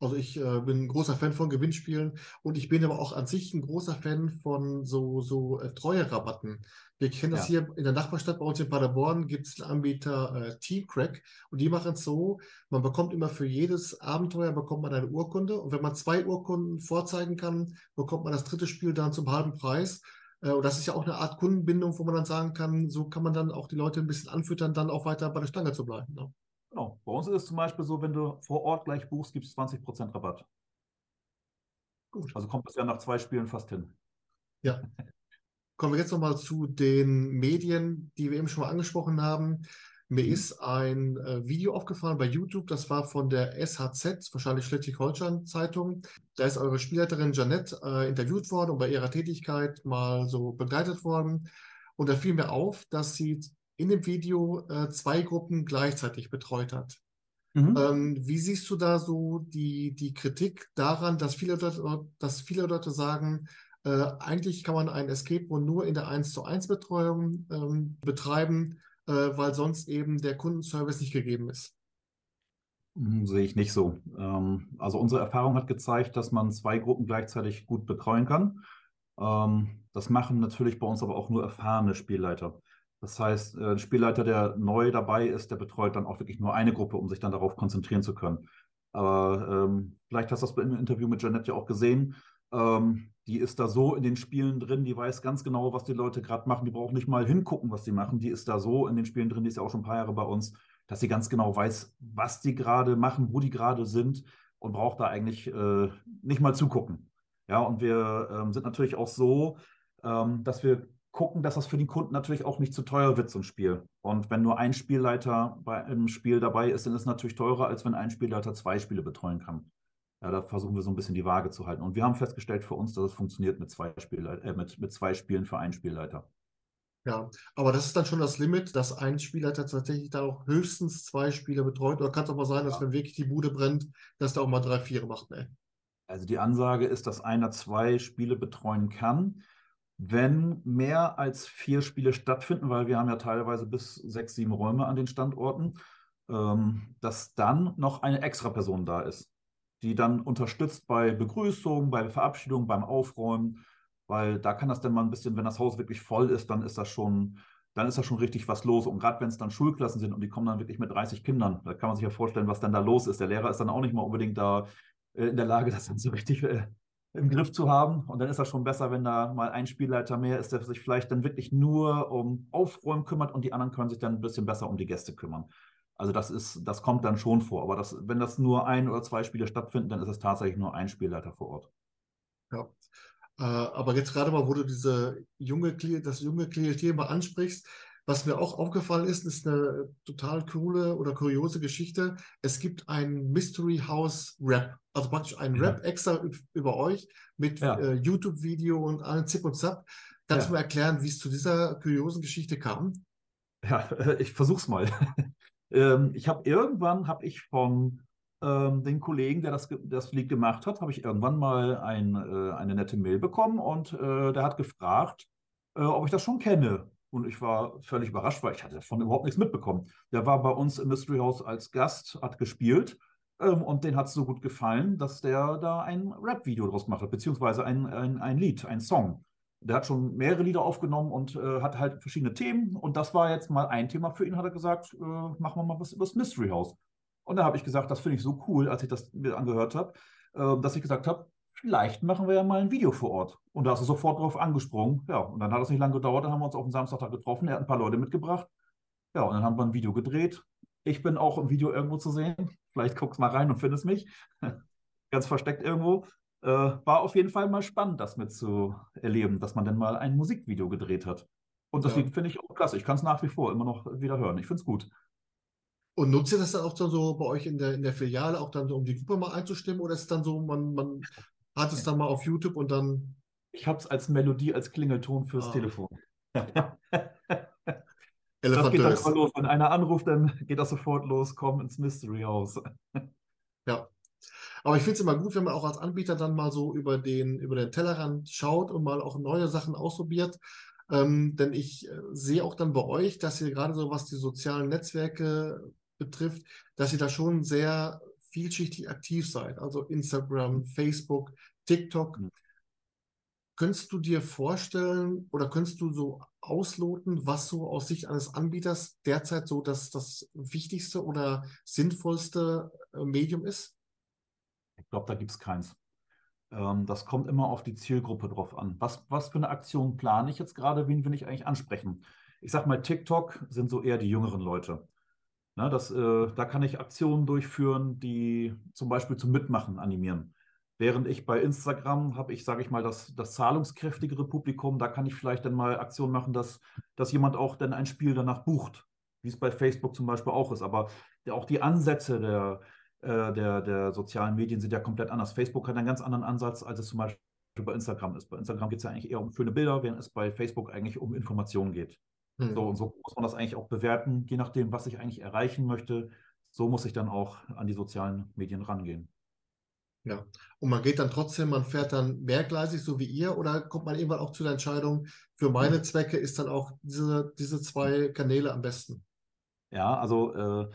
also ich äh, bin ein großer Fan von Gewinnspielen und ich bin aber auch an sich ein großer Fan von so, so äh, Treuerabatten. Wir kennen das ja. hier in der Nachbarstadt bei uns in Paderborn, gibt es den Anbieter äh, Teamcrack und die machen es so, man bekommt immer für jedes Abenteuer bekommt man eine Urkunde und wenn man zwei Urkunden vorzeigen kann, bekommt man das dritte Spiel dann zum halben Preis. Äh, und das ist ja auch eine Art Kundenbindung, wo man dann sagen kann, so kann man dann auch die Leute ein bisschen anfüttern, dann auch weiter bei der Stange zu bleiben. Ne? Genau. Bei uns ist es zum Beispiel so, wenn du vor Ort gleich buchst, gibt es 20% Rabatt. Gut. Also kommt das ja nach zwei Spielen fast hin. Ja. Kommen wir jetzt nochmal zu den Medien, die wir eben schon mal angesprochen haben. Mir mhm. ist ein äh, Video aufgefallen bei YouTube, das war von der SHZ, wahrscheinlich Schleswig-Holstein-Zeitung. Da ist eure Spielleiterin Janette äh, interviewt worden und bei ihrer Tätigkeit mal so begleitet worden. Und da fiel mir auf, dass sie in dem Video äh, zwei Gruppen gleichzeitig betreut hat. Mhm. Ähm, wie siehst du da so die, die Kritik daran, dass viele Leute, dass viele Leute sagen, äh, eigentlich kann man ein Escape Room nur in der 1 zu 1 Betreuung ähm, betreiben, äh, weil sonst eben der Kundenservice nicht gegeben ist? Hm, sehe ich nicht so. Ähm, also unsere Erfahrung hat gezeigt, dass man zwei Gruppen gleichzeitig gut betreuen kann. Ähm, das machen natürlich bei uns aber auch nur erfahrene Spielleiter. Das heißt, äh, ein Spielleiter, der neu dabei ist, der betreut dann auch wirklich nur eine Gruppe, um sich dann darauf konzentrieren zu können. Aber ähm, vielleicht hast du das im Interview mit Janet ja auch gesehen. Ähm, die ist da so in den Spielen drin, die weiß ganz genau, was die Leute gerade machen. Die braucht nicht mal hingucken, was sie machen. Die ist da so in den Spielen drin, die ist ja auch schon ein paar Jahre bei uns, dass sie ganz genau weiß, was die gerade machen, wo die gerade sind und braucht da eigentlich äh, nicht mal zugucken. Ja, und wir ähm, sind natürlich auch so, ähm, dass wir gucken, dass das für den Kunden natürlich auch nicht zu teuer wird, so ein Spiel. Und wenn nur ein Spielleiter bei einem Spiel dabei ist, dann ist es natürlich teurer, als wenn ein Spielleiter zwei Spiele betreuen kann. Ja, da versuchen wir so ein bisschen die Waage zu halten. Und wir haben festgestellt für uns, dass es funktioniert mit zwei, Spielleit äh, mit, mit zwei Spielen für einen Spielleiter. Ja, aber das ist dann schon das Limit, dass ein Spielleiter tatsächlich da auch höchstens zwei Spiele betreut. Oder kann es auch mal sein, dass ja. wenn wirklich die Bude brennt, dass der auch mal drei, vier macht? Ne? Also die Ansage ist, dass einer zwei Spiele betreuen kann. Wenn mehr als vier Spiele stattfinden, weil wir haben ja teilweise bis sechs, sieben Räume an den Standorten, ähm, dass dann noch eine extra Person da ist die dann unterstützt bei Begrüßung, bei Verabschiedung, beim Aufräumen, weil da kann das dann mal ein bisschen, wenn das Haus wirklich voll ist, dann ist das schon, dann ist da schon richtig was los. Und gerade wenn es dann Schulklassen sind und die kommen dann wirklich mit 30 Kindern, da kann man sich ja vorstellen, was dann da los ist. Der Lehrer ist dann auch nicht mal unbedingt da äh, in der Lage, das dann so richtig äh, im Griff zu haben. Und dann ist das schon besser, wenn da mal ein Spielleiter mehr ist, der sich vielleicht dann wirklich nur um Aufräumen kümmert und die anderen können sich dann ein bisschen besser um die Gäste kümmern. Also das ist, das kommt dann schon vor. Aber das, wenn das nur ein oder zwei Spiele stattfinden, dann ist es tatsächlich nur ein Spielleiter vor Ort. Ja. Äh, aber jetzt gerade mal, wo du diese junge, das junge Klientel mal ansprichst, was mir auch aufgefallen ist, ist eine total coole oder kuriose Geschichte. Es gibt ein Mystery House Rap, also praktisch ein ja. Rap extra über euch mit ja. äh, YouTube-Video und allen Zip und Zap. Kannst ja. du mir erklären, wie es zu dieser kuriosen Geschichte kam? Ja, ich versuch's mal. Ähm, ich habe irgendwann, habe ich von ähm, den Kollegen, der das, das Lied gemacht hat, habe ich irgendwann mal ein, äh, eine nette Mail bekommen und äh, der hat gefragt, äh, ob ich das schon kenne. Und ich war völlig überrascht, weil ich hatte davon überhaupt nichts mitbekommen. Der war bei uns im Mystery House als Gast, hat gespielt ähm, und den hat es so gut gefallen, dass der da ein Rap-Video draus gemacht hat, beziehungsweise ein, ein, ein Lied, ein Song der hat schon mehrere Lieder aufgenommen und äh, hat halt verschiedene Themen. Und das war jetzt mal ein Thema für ihn, hat er gesagt, äh, machen wir mal was über das Mystery House. Und da habe ich gesagt, das finde ich so cool, als ich das mir angehört habe, äh, dass ich gesagt habe, vielleicht machen wir ja mal ein Video vor Ort. Und da ist er sofort drauf angesprungen. Ja, und dann hat es nicht lange gedauert, dann haben wir uns auf den Samstag getroffen, er hat ein paar Leute mitgebracht. Ja, und dann haben wir ein Video gedreht. Ich bin auch im Video irgendwo zu sehen. Vielleicht guckst mal rein und findest mich. Ganz versteckt irgendwo äh, war auf jeden Fall mal spannend, das mitzuerleben, dass man dann mal ein Musikvideo gedreht hat. Und das ja. Lied finde ich auch klasse. Ich kann es nach wie vor immer noch wieder hören. Ich finde es gut. Und nutzt ihr das dann auch so bei euch in der, in der Filiale, auch dann so, um die Gruppe mal einzustimmen? Oder ist es dann so, man, man hat es dann mal auf YouTube und dann. Ich habe es als Melodie, als Klingelton fürs ah. Telefon. das geht dann immer los. Wenn einer anruft, dann geht das sofort los. Komm ins Mystery House. ja. Aber ich finde es immer gut, wenn man auch als Anbieter dann mal so über den, über den Tellerrand schaut und mal auch neue Sachen ausprobiert. Ähm, denn ich äh, sehe auch dann bei euch, dass ihr gerade so was die sozialen Netzwerke betrifft, dass ihr da schon sehr vielschichtig aktiv seid. Also Instagram, Facebook, TikTok. Mhm. Könntest du dir vorstellen oder könntest du so ausloten, was so aus Sicht eines Anbieters derzeit so das, das wichtigste oder sinnvollste äh, Medium ist? Ich glaube, da gibt es keins. Ähm, das kommt immer auf die Zielgruppe drauf an. Was, was für eine Aktion plane ich jetzt gerade? Wen will ich eigentlich ansprechen? Ich sage mal, TikTok sind so eher die jüngeren Leute. Na, das, äh, da kann ich Aktionen durchführen, die zum Beispiel zum Mitmachen animieren. Während ich bei Instagram habe ich, sage ich mal, das, das zahlungskräftigere Publikum, da kann ich vielleicht dann mal Aktionen machen, dass, dass jemand auch dann ein Spiel danach bucht, wie es bei Facebook zum Beispiel auch ist. Aber auch die Ansätze der, äh, der, der sozialen Medien sind ja komplett anders. Facebook hat einen ganz anderen Ansatz, als es zum Beispiel bei Instagram ist. Bei Instagram geht es ja eigentlich eher um schöne Bilder, während es bei Facebook eigentlich um Informationen geht. Mhm. So und so muss man das eigentlich auch bewerten, je nachdem, was ich eigentlich erreichen möchte. So muss ich dann auch an die sozialen Medien rangehen. Ja, und man geht dann trotzdem, man fährt dann mehrgleisig, so wie ihr, oder kommt man irgendwann auch zu der Entscheidung, für meine hm. Zwecke ist dann auch diese, diese zwei Kanäle am besten? Ja, also äh,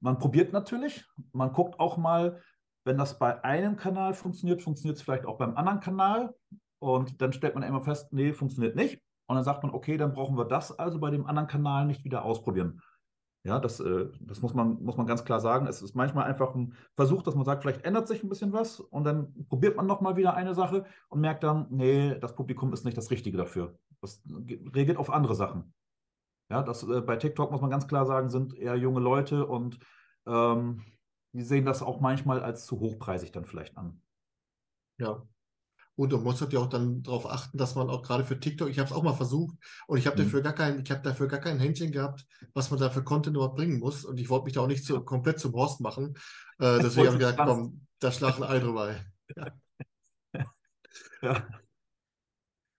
man probiert natürlich, man guckt auch mal, wenn das bei einem Kanal funktioniert, funktioniert es vielleicht auch beim anderen Kanal. Und dann stellt man immer fest, nee, funktioniert nicht. Und dann sagt man, okay, dann brauchen wir das also bei dem anderen Kanal nicht wieder ausprobieren. Ja, das, äh, das muss man, muss man ganz klar sagen. Es ist manchmal einfach ein Versuch, dass man sagt, vielleicht ändert sich ein bisschen was und dann probiert man nochmal wieder eine Sache und merkt dann, nee, das Publikum ist nicht das Richtige dafür. Das reagiert auf andere Sachen. Ja, das äh, bei TikTok muss man ganz klar sagen, sind eher junge Leute und ähm, die sehen das auch manchmal als zu hochpreisig dann vielleicht an. Ja, und musst halt ja auch dann darauf achten, dass man auch gerade für TikTok, ich habe es auch mal versucht und ich habe mhm. dafür gar kein, ich habe dafür gar kein Händchen gehabt, was man da für Content überhaupt bringen muss. Und ich wollte mich da auch nicht so komplett zum Horst machen. Äh, deswegen habe ich gesagt, komm, da schlag ein Ei drüber. Ja. ja.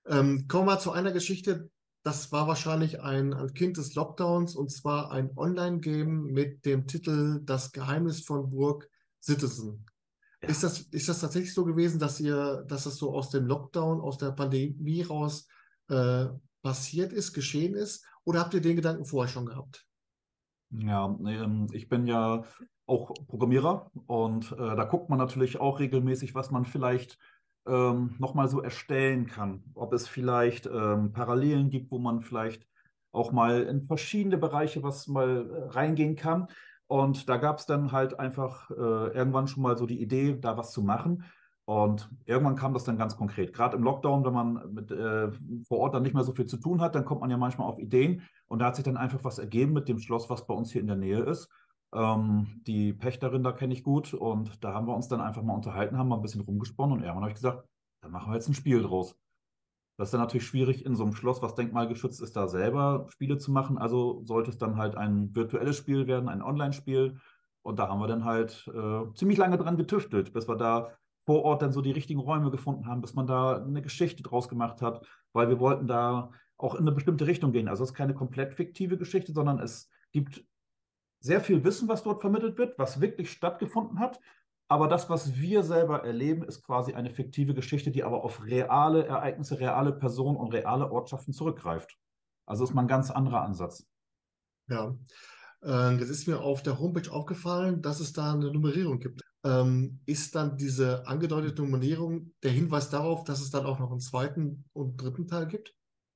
Ähm, kommen wir zu einer Geschichte, das war wahrscheinlich ein, ein Kind des Lockdowns und zwar ein Online-Game mit dem Titel Das Geheimnis von Burg Citizen. Ist, das, ist das tatsächlich so gewesen, dass ihr, dass das so aus dem Lockdown, aus der Pandemie raus äh, passiert ist, geschehen ist? Oder habt ihr den Gedanken vorher schon gehabt? Ja, ähm, ich bin ja auch Programmierer und äh, da guckt man natürlich auch regelmäßig, was man vielleicht ähm, nochmal so erstellen kann. Ob es vielleicht ähm, Parallelen gibt, wo man vielleicht auch mal in verschiedene Bereiche was mal äh, reingehen kann. Und da gab es dann halt einfach äh, irgendwann schon mal so die Idee, da was zu machen. Und irgendwann kam das dann ganz konkret. Gerade im Lockdown, wenn man mit, äh, vor Ort dann nicht mehr so viel zu tun hat, dann kommt man ja manchmal auf Ideen. Und da hat sich dann einfach was ergeben mit dem Schloss, was bei uns hier in der Nähe ist. Ähm, die Pächterin da kenne ich gut. Und da haben wir uns dann einfach mal unterhalten, haben mal ein bisschen rumgesponnen. Und irgendwann habe ich gesagt, dann machen wir jetzt ein Spiel draus. Das ist dann natürlich schwierig, in so einem Schloss, was denkmalgeschützt ist, da selber Spiele zu machen. Also sollte es dann halt ein virtuelles Spiel werden, ein Online-Spiel. Und da haben wir dann halt äh, ziemlich lange dran getüftelt, bis wir da vor Ort dann so die richtigen Räume gefunden haben, bis man da eine Geschichte draus gemacht hat, weil wir wollten da auch in eine bestimmte Richtung gehen. Also es ist keine komplett fiktive Geschichte, sondern es gibt sehr viel Wissen, was dort vermittelt wird, was wirklich stattgefunden hat. Aber das, was wir selber erleben, ist quasi eine fiktive Geschichte, die aber auf reale Ereignisse, reale Personen und reale Ortschaften zurückgreift. Also ist mal ein ganz anderer Ansatz. Ja, äh, jetzt ist mir auf der Homepage aufgefallen, dass es da eine Nummerierung gibt. Ähm, ist dann diese angedeutete Nummerierung der Hinweis darauf, dass es dann auch noch einen zweiten und dritten Teil gibt?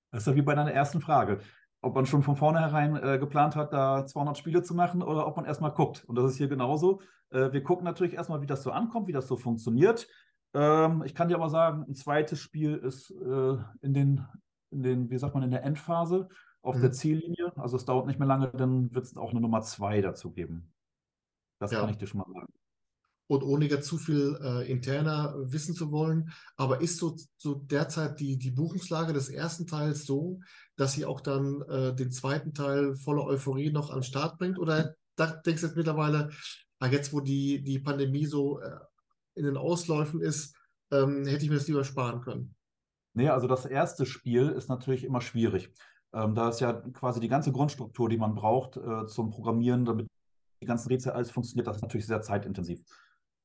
Das ist ja wie bei deiner ersten Frage ob man schon von vornherein äh, geplant hat, da 200 Spiele zu machen oder ob man erstmal guckt. Und das ist hier genauso. Äh, wir gucken natürlich erstmal, wie das so ankommt, wie das so funktioniert. Ähm, ich kann dir aber sagen, ein zweites Spiel ist äh, in, den, in den, wie sagt man, in der Endphase auf mhm. der Ziellinie. Also es dauert nicht mehr lange, dann wird es auch eine Nummer zwei dazu geben. Das ja. kann ich dir schon mal sagen und ohne jetzt zu viel äh, interner wissen zu wollen. Aber ist so, so derzeit die, die Buchungslage des ersten Teils so, dass sie auch dann äh, den zweiten Teil voller Euphorie noch an den Start bringt? Oder denkst du jetzt mittlerweile, ah, jetzt wo die, die Pandemie so äh, in den Ausläufen ist, ähm, hätte ich mir das lieber sparen können? Nee, also das erste Spiel ist natürlich immer schwierig. Ähm, da ist ja quasi die ganze Grundstruktur, die man braucht äh, zum Programmieren, damit die ganzen Rätsel alles funktioniert, das ist natürlich sehr zeitintensiv.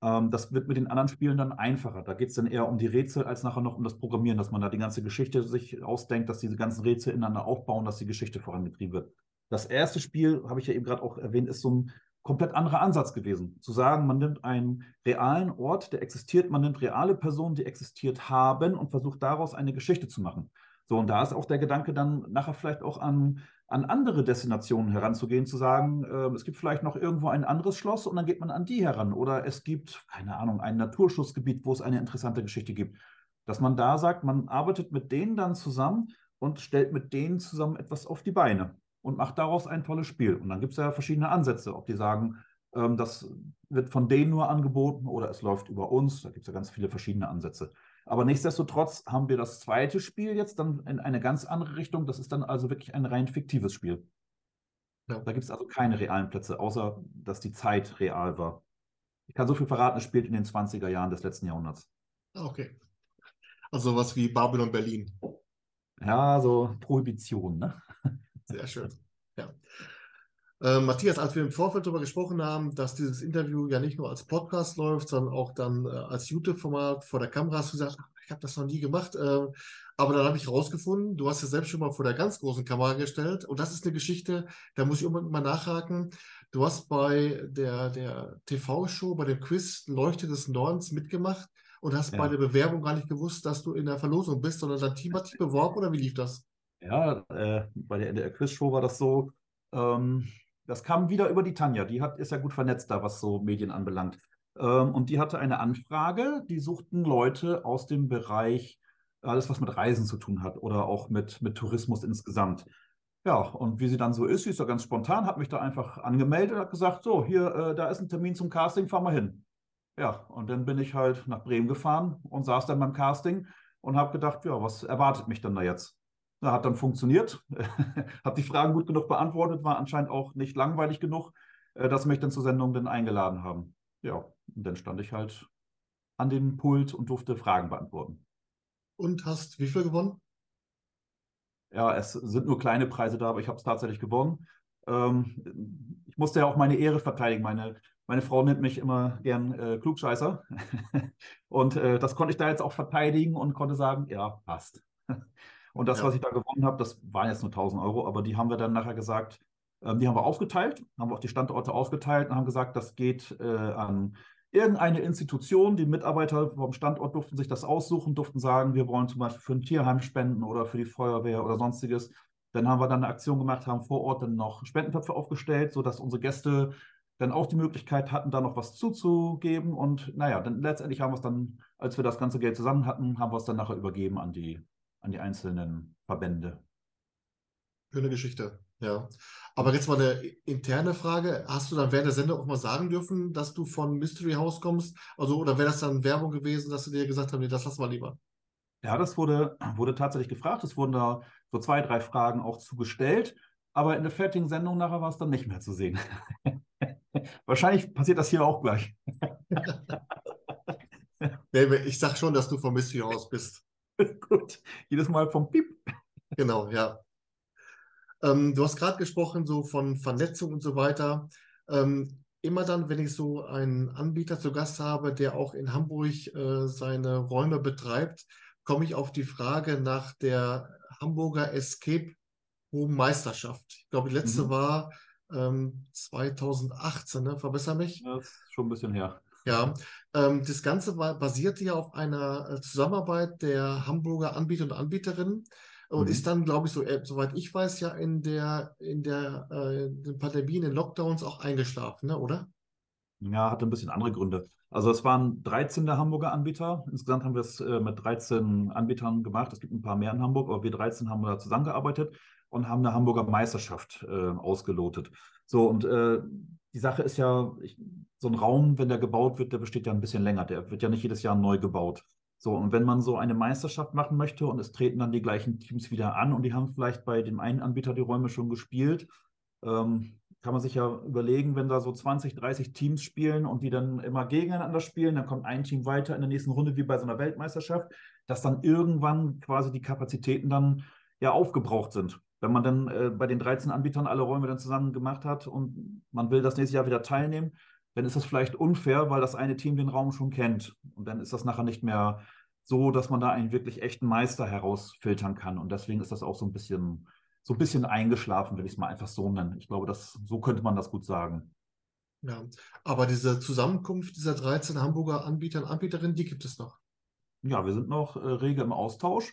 Ähm, das wird mit den anderen Spielen dann einfacher. Da geht es dann eher um die Rätsel als nachher noch um das Programmieren, dass man da die ganze Geschichte sich ausdenkt, dass diese ganzen Rätsel ineinander aufbauen, dass die Geschichte vorangetrieben wird. Das erste Spiel, habe ich ja eben gerade auch erwähnt, ist so ein komplett anderer Ansatz gewesen. Zu sagen, man nimmt einen realen Ort, der existiert, man nimmt reale Personen, die existiert haben und versucht daraus eine Geschichte zu machen. So, und da ist auch der Gedanke dann nachher vielleicht auch an an andere Destinationen heranzugehen, zu sagen, äh, es gibt vielleicht noch irgendwo ein anderes Schloss und dann geht man an die heran. Oder es gibt, keine Ahnung, ein Naturschutzgebiet, wo es eine interessante Geschichte gibt. Dass man da sagt, man arbeitet mit denen dann zusammen und stellt mit denen zusammen etwas auf die Beine und macht daraus ein tolles Spiel. Und dann gibt es ja verschiedene Ansätze, ob die sagen, ähm, das wird von denen nur angeboten oder es läuft über uns. Da gibt es ja ganz viele verschiedene Ansätze. Aber nichtsdestotrotz haben wir das zweite Spiel jetzt dann in eine ganz andere Richtung. Das ist dann also wirklich ein rein fiktives Spiel. Ja. Da gibt es also keine realen Plätze, außer dass die Zeit real war. Ich kann so viel verraten, es spielt in den 20er Jahren des letzten Jahrhunderts. Ah, okay. Also was wie Babylon Berlin. Ja, so Prohibition, ne? Sehr schön. Ja. Äh, Matthias, als wir im Vorfeld darüber gesprochen haben, dass dieses Interview ja nicht nur als Podcast läuft, sondern auch dann äh, als YouTube-Format vor der Kamera, hast du gesagt, ich habe das noch nie gemacht. Äh, aber dann habe ich rausgefunden, du hast ja selbst schon mal vor der ganz großen Kamera gestellt. Und das ist eine Geschichte, da muss ich unbedingt mal nachhaken. Du hast bei der, der TV-Show, bei dem Quiz Leuchte des Nordens mitgemacht und hast ja. bei der Bewerbung gar nicht gewusst, dass du in der Verlosung bist, sondern dein Team hat dich beworben oder wie lief das? Ja, äh, bei der NDR Quiz-Show war das so, ähm, Das kam wieder über die Tanja, die hat, ist ja gut vernetzt da, was so Medien anbelangt. Ähm, und die hatte eine Anfrage, die suchten Leute aus dem Bereich, alles was mit Reisen zu tun hat oder auch mit, mit Tourismus insgesamt. Ja, und wie sie dann so ist, sie ist ja ganz spontan, hat mich da einfach angemeldet, hat gesagt, so, hier, äh, da ist ein Termin zum Casting, fahr mal hin. Ja, und dann bin ich halt nach Bremen gefahren und saß dann beim Casting und habe gedacht, ja, was erwartet mich denn da jetzt? Da hat dann funktioniert, habe die Fragen gut genug beantwortet, war anscheinend auch nicht langweilig genug, äh, dass sie mich dann zur Sendung dann eingeladen haben. Ja, und dann stand ich halt an dem Pult und durfte Fragen beantworten. Und hast wie viel gewonnen? Ja, es sind nur kleine Preise da, aber ich habe es tatsächlich gewonnen. Ähm, ich musste ja auch meine Ehre verteidigen. Meine, meine Frau nennt mich immer gern äh, Klugscheißer. und äh, das konnte ich da jetzt auch verteidigen und konnte sagen, ja, passt. Und das, ja. was ich da gewonnen habe, das waren jetzt nur 1000 Euro, aber die haben wir dann nachher gesagt, ähm, die haben wir aufgeteilt, haben wir auch die Standorte aufgeteilt und haben gesagt, das geht äh, an irgendeine Institution, die Mitarbeiter vom Standort durften sich das aussuchen, durften sagen, wir wollen zum Beispiel für ein Tierheim spenden oder für die Feuerwehr oder sonstiges. Dann haben wir dann eine Aktion gemacht, haben vor Ort dann noch Spendentöpfe aufgestellt, sodass unsere Gäste dann auch die Möglichkeit hatten, da noch was zuzugeben. Und naja, dann letztendlich haben wir es dann, als wir das ganze Geld zusammen hatten, haben wir es dann nachher übergeben an die, an die einzelnen Verbände. Schöne Geschichte. Ja. Aber jetzt mal eine interne Frage. Hast du dann während der Sendung auch mal sagen dürfen, dass du von Mystery House kommst? Also, oder wäre das dann Werbung gewesen, dass sie dir gesagt haben, nee, das lass mal lieber? Ja, das wurde, wurde tatsächlich gefragt. Es wurden da so zwei, drei Fragen auch zugestellt. Aber in der fertigen Sendung nachher war es dann nicht mehr zu sehen. Wahrscheinlich passiert das hier auch gleich. nee, ich sag schon, dass du von Mystery House bist. Gut, jedes Mal vom Piep. Genau, ja. Ähm, du hast gerade gesprochen so von Vernetzung und so weiter. Ähm, immer dann, wenn ich so einen Anbieter zu Gast habe, der auch in Hamburg äh, seine Räume betreibt, komme ich auf die Frage nach der Hamburger Escape Room Meisterschaft. Ich glaube, die letzte mhm. war ähm, 2018, ne? verbessere mich. Das ist schon ein bisschen her. Ja, ähm, das Ganze war, basierte ja auf einer äh, Zusammenarbeit der Hamburger Anbieter und Anbieterinnen und mhm. ist dann, glaube ich, so, äh, soweit ich weiß, ja in der, in der äh, in Pandemie, in den Lockdowns auch eingeschlafen, ne, oder? Ja, hatte ein bisschen andere Gründe. Also es waren 13 der Hamburger Anbieter. Insgesamt haben wir es äh, mit 13 Anbietern gemacht. Es gibt ein paar mehr in Hamburg, aber wir 13 haben da zusammengearbeitet und haben eine Hamburger Meisterschaft äh, ausgelotet. So, und äh, die Sache ist ja, ich, so ein Raum, wenn der gebaut wird, der besteht ja ein bisschen länger. Der wird ja nicht jedes Jahr neu gebaut. So, und wenn man so eine Meisterschaft machen möchte und es treten dann die gleichen Teams wieder an und die haben vielleicht bei dem einen Anbieter die Räume schon gespielt, ähm, kann man sich ja überlegen, wenn da so 20, 30 Teams spielen und die dann immer gegeneinander spielen, dann kommt ein Team weiter in der nächsten Runde wie bei so einer Weltmeisterschaft, dass dann irgendwann quasi die Kapazitäten dann ja aufgebraucht sind. Wenn man dann äh, bei den 13 Anbietern alle Räume dann zusammen gemacht hat und man will das nächste Jahr wieder teilnehmen, dann ist das vielleicht unfair, weil das eine Team den Raum schon kennt. Und dann ist das nachher nicht mehr so, dass man da einen wirklich echten Meister herausfiltern kann. Und deswegen ist das auch so ein bisschen, so ein bisschen eingeschlafen, will ich es mal einfach so nennen. Ich glaube, das, so könnte man das gut sagen. Ja, aber diese Zusammenkunft dieser 13 Hamburger Anbieter und Anbieterinnen, die gibt es noch. Ja, wir sind noch äh, rege im Austausch.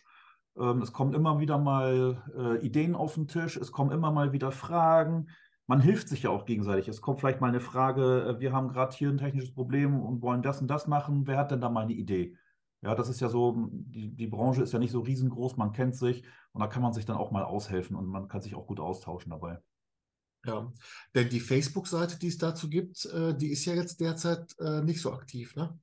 Ähm, es kommen immer wieder mal äh, Ideen auf den Tisch, es kommen immer mal wieder Fragen man hilft sich ja auch gegenseitig. Es kommt vielleicht mal eine Frage, äh, wir haben gerade hier ein technisches Problem und wollen das und das machen. Wer hat denn da mal eine Idee? Ja, das ist ja so, die, die Branche ist ja nicht so riesengroß, man kennt sich und da kann man sich dann auch mal aushelfen und man kann sich auch gut austauschen dabei. Ja, denn die Facebook-Seite, die es dazu gibt, äh, die ist ja jetzt derzeit nicht so aktiv, ne?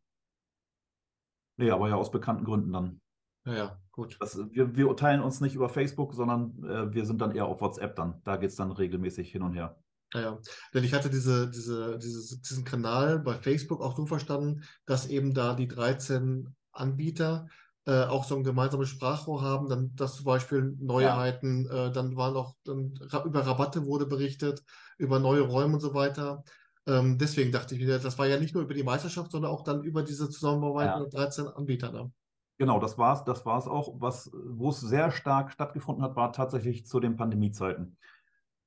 Nee, aber ja aus bekannten Gründen dann. Ja, ja, gut. Das, wir, wir teilen uns nicht über Facebook, sondern äh, wir sind dann eher auf WhatsApp dann. Da geht es dann regelmäßig hin und her. Ja. Denn ich hatte diese, diese, dieses, diesen Kanal bei Facebook auch so verstanden, dass eben da die 13 Anbieter äh, auch so ein gemeinsames Sprachrohr haben, dann dass zum Beispiel Neuheiten, ja. äh, dann waren auch dann, über Rabatte wurde berichtet, über neue Räume und so weiter. Ähm, deswegen dachte ich mir, das war ja nicht nur über die Meisterschaft, sondern auch dann über diese Zusammenarbeit ja. mit 13 Anbietern. Genau, das war es das war's auch. Was, wo es sehr stark stattgefunden hat, war tatsächlich zu den Pandemiezeiten.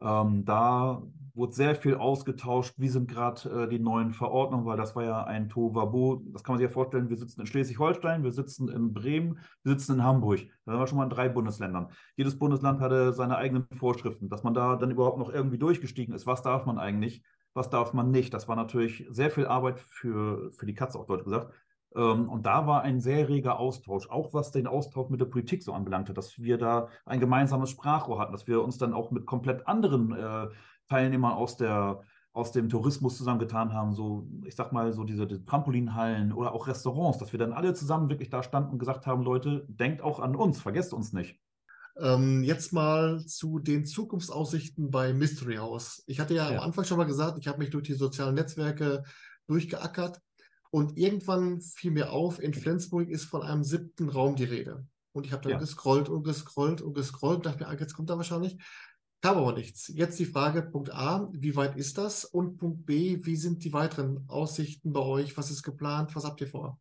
Ähm, da wurde sehr viel ausgetauscht. Wie sind gerade äh, die neuen Verordnungen? Weil das war ja ein Tovabo. Das kann man sich ja vorstellen. Wir sitzen in Schleswig-Holstein, wir sitzen in Bremen, wir sitzen in Hamburg. Da sind wir schon mal in drei Bundesländern. Jedes Bundesland hatte seine eigenen Vorschriften. Dass man da dann überhaupt noch irgendwie durchgestiegen ist. Was darf man eigentlich? Was darf man nicht? Das war natürlich sehr viel Arbeit für, für die Katze, auf Deutsch gesagt. Ähm, und da war ein sehr reger Austausch, auch was den Austausch mit der Politik so anbelangte, dass wir da ein gemeinsames Sprachrohr hatten, dass wir uns dann auch mit komplett anderen äh, Teilnehmern aus der aus dem Tourismus zusammengetan haben, so, ich sag mal, so diese, diese Trampolinhallen oder auch Restaurants, dass wir dann alle zusammen wirklich da standen und gesagt haben, Leute, denkt auch an uns, vergesst uns nicht. Ähm, jetzt mal zu den Zukunftsaussichten bei Mystery House. Ich hatte ja, ja. am Anfang schon mal gesagt, ich habe mich durch die sozialen Netzwerke durchgeackert und irgendwann fiel mir auf, in Flensburg ist von einem siebten Raum die Rede. Und ich habe dann ja. gescrollt und gescrollt und gescrollt und dachte mir, ah, jetzt kommt da wahrscheinlich. Kam aber nichts. Jetzt die Frage, Punkt A, wie weit ist das? Und Punkt B, wie sind die weiteren Aussichten bei euch? Was ist geplant? Was habt ihr vor?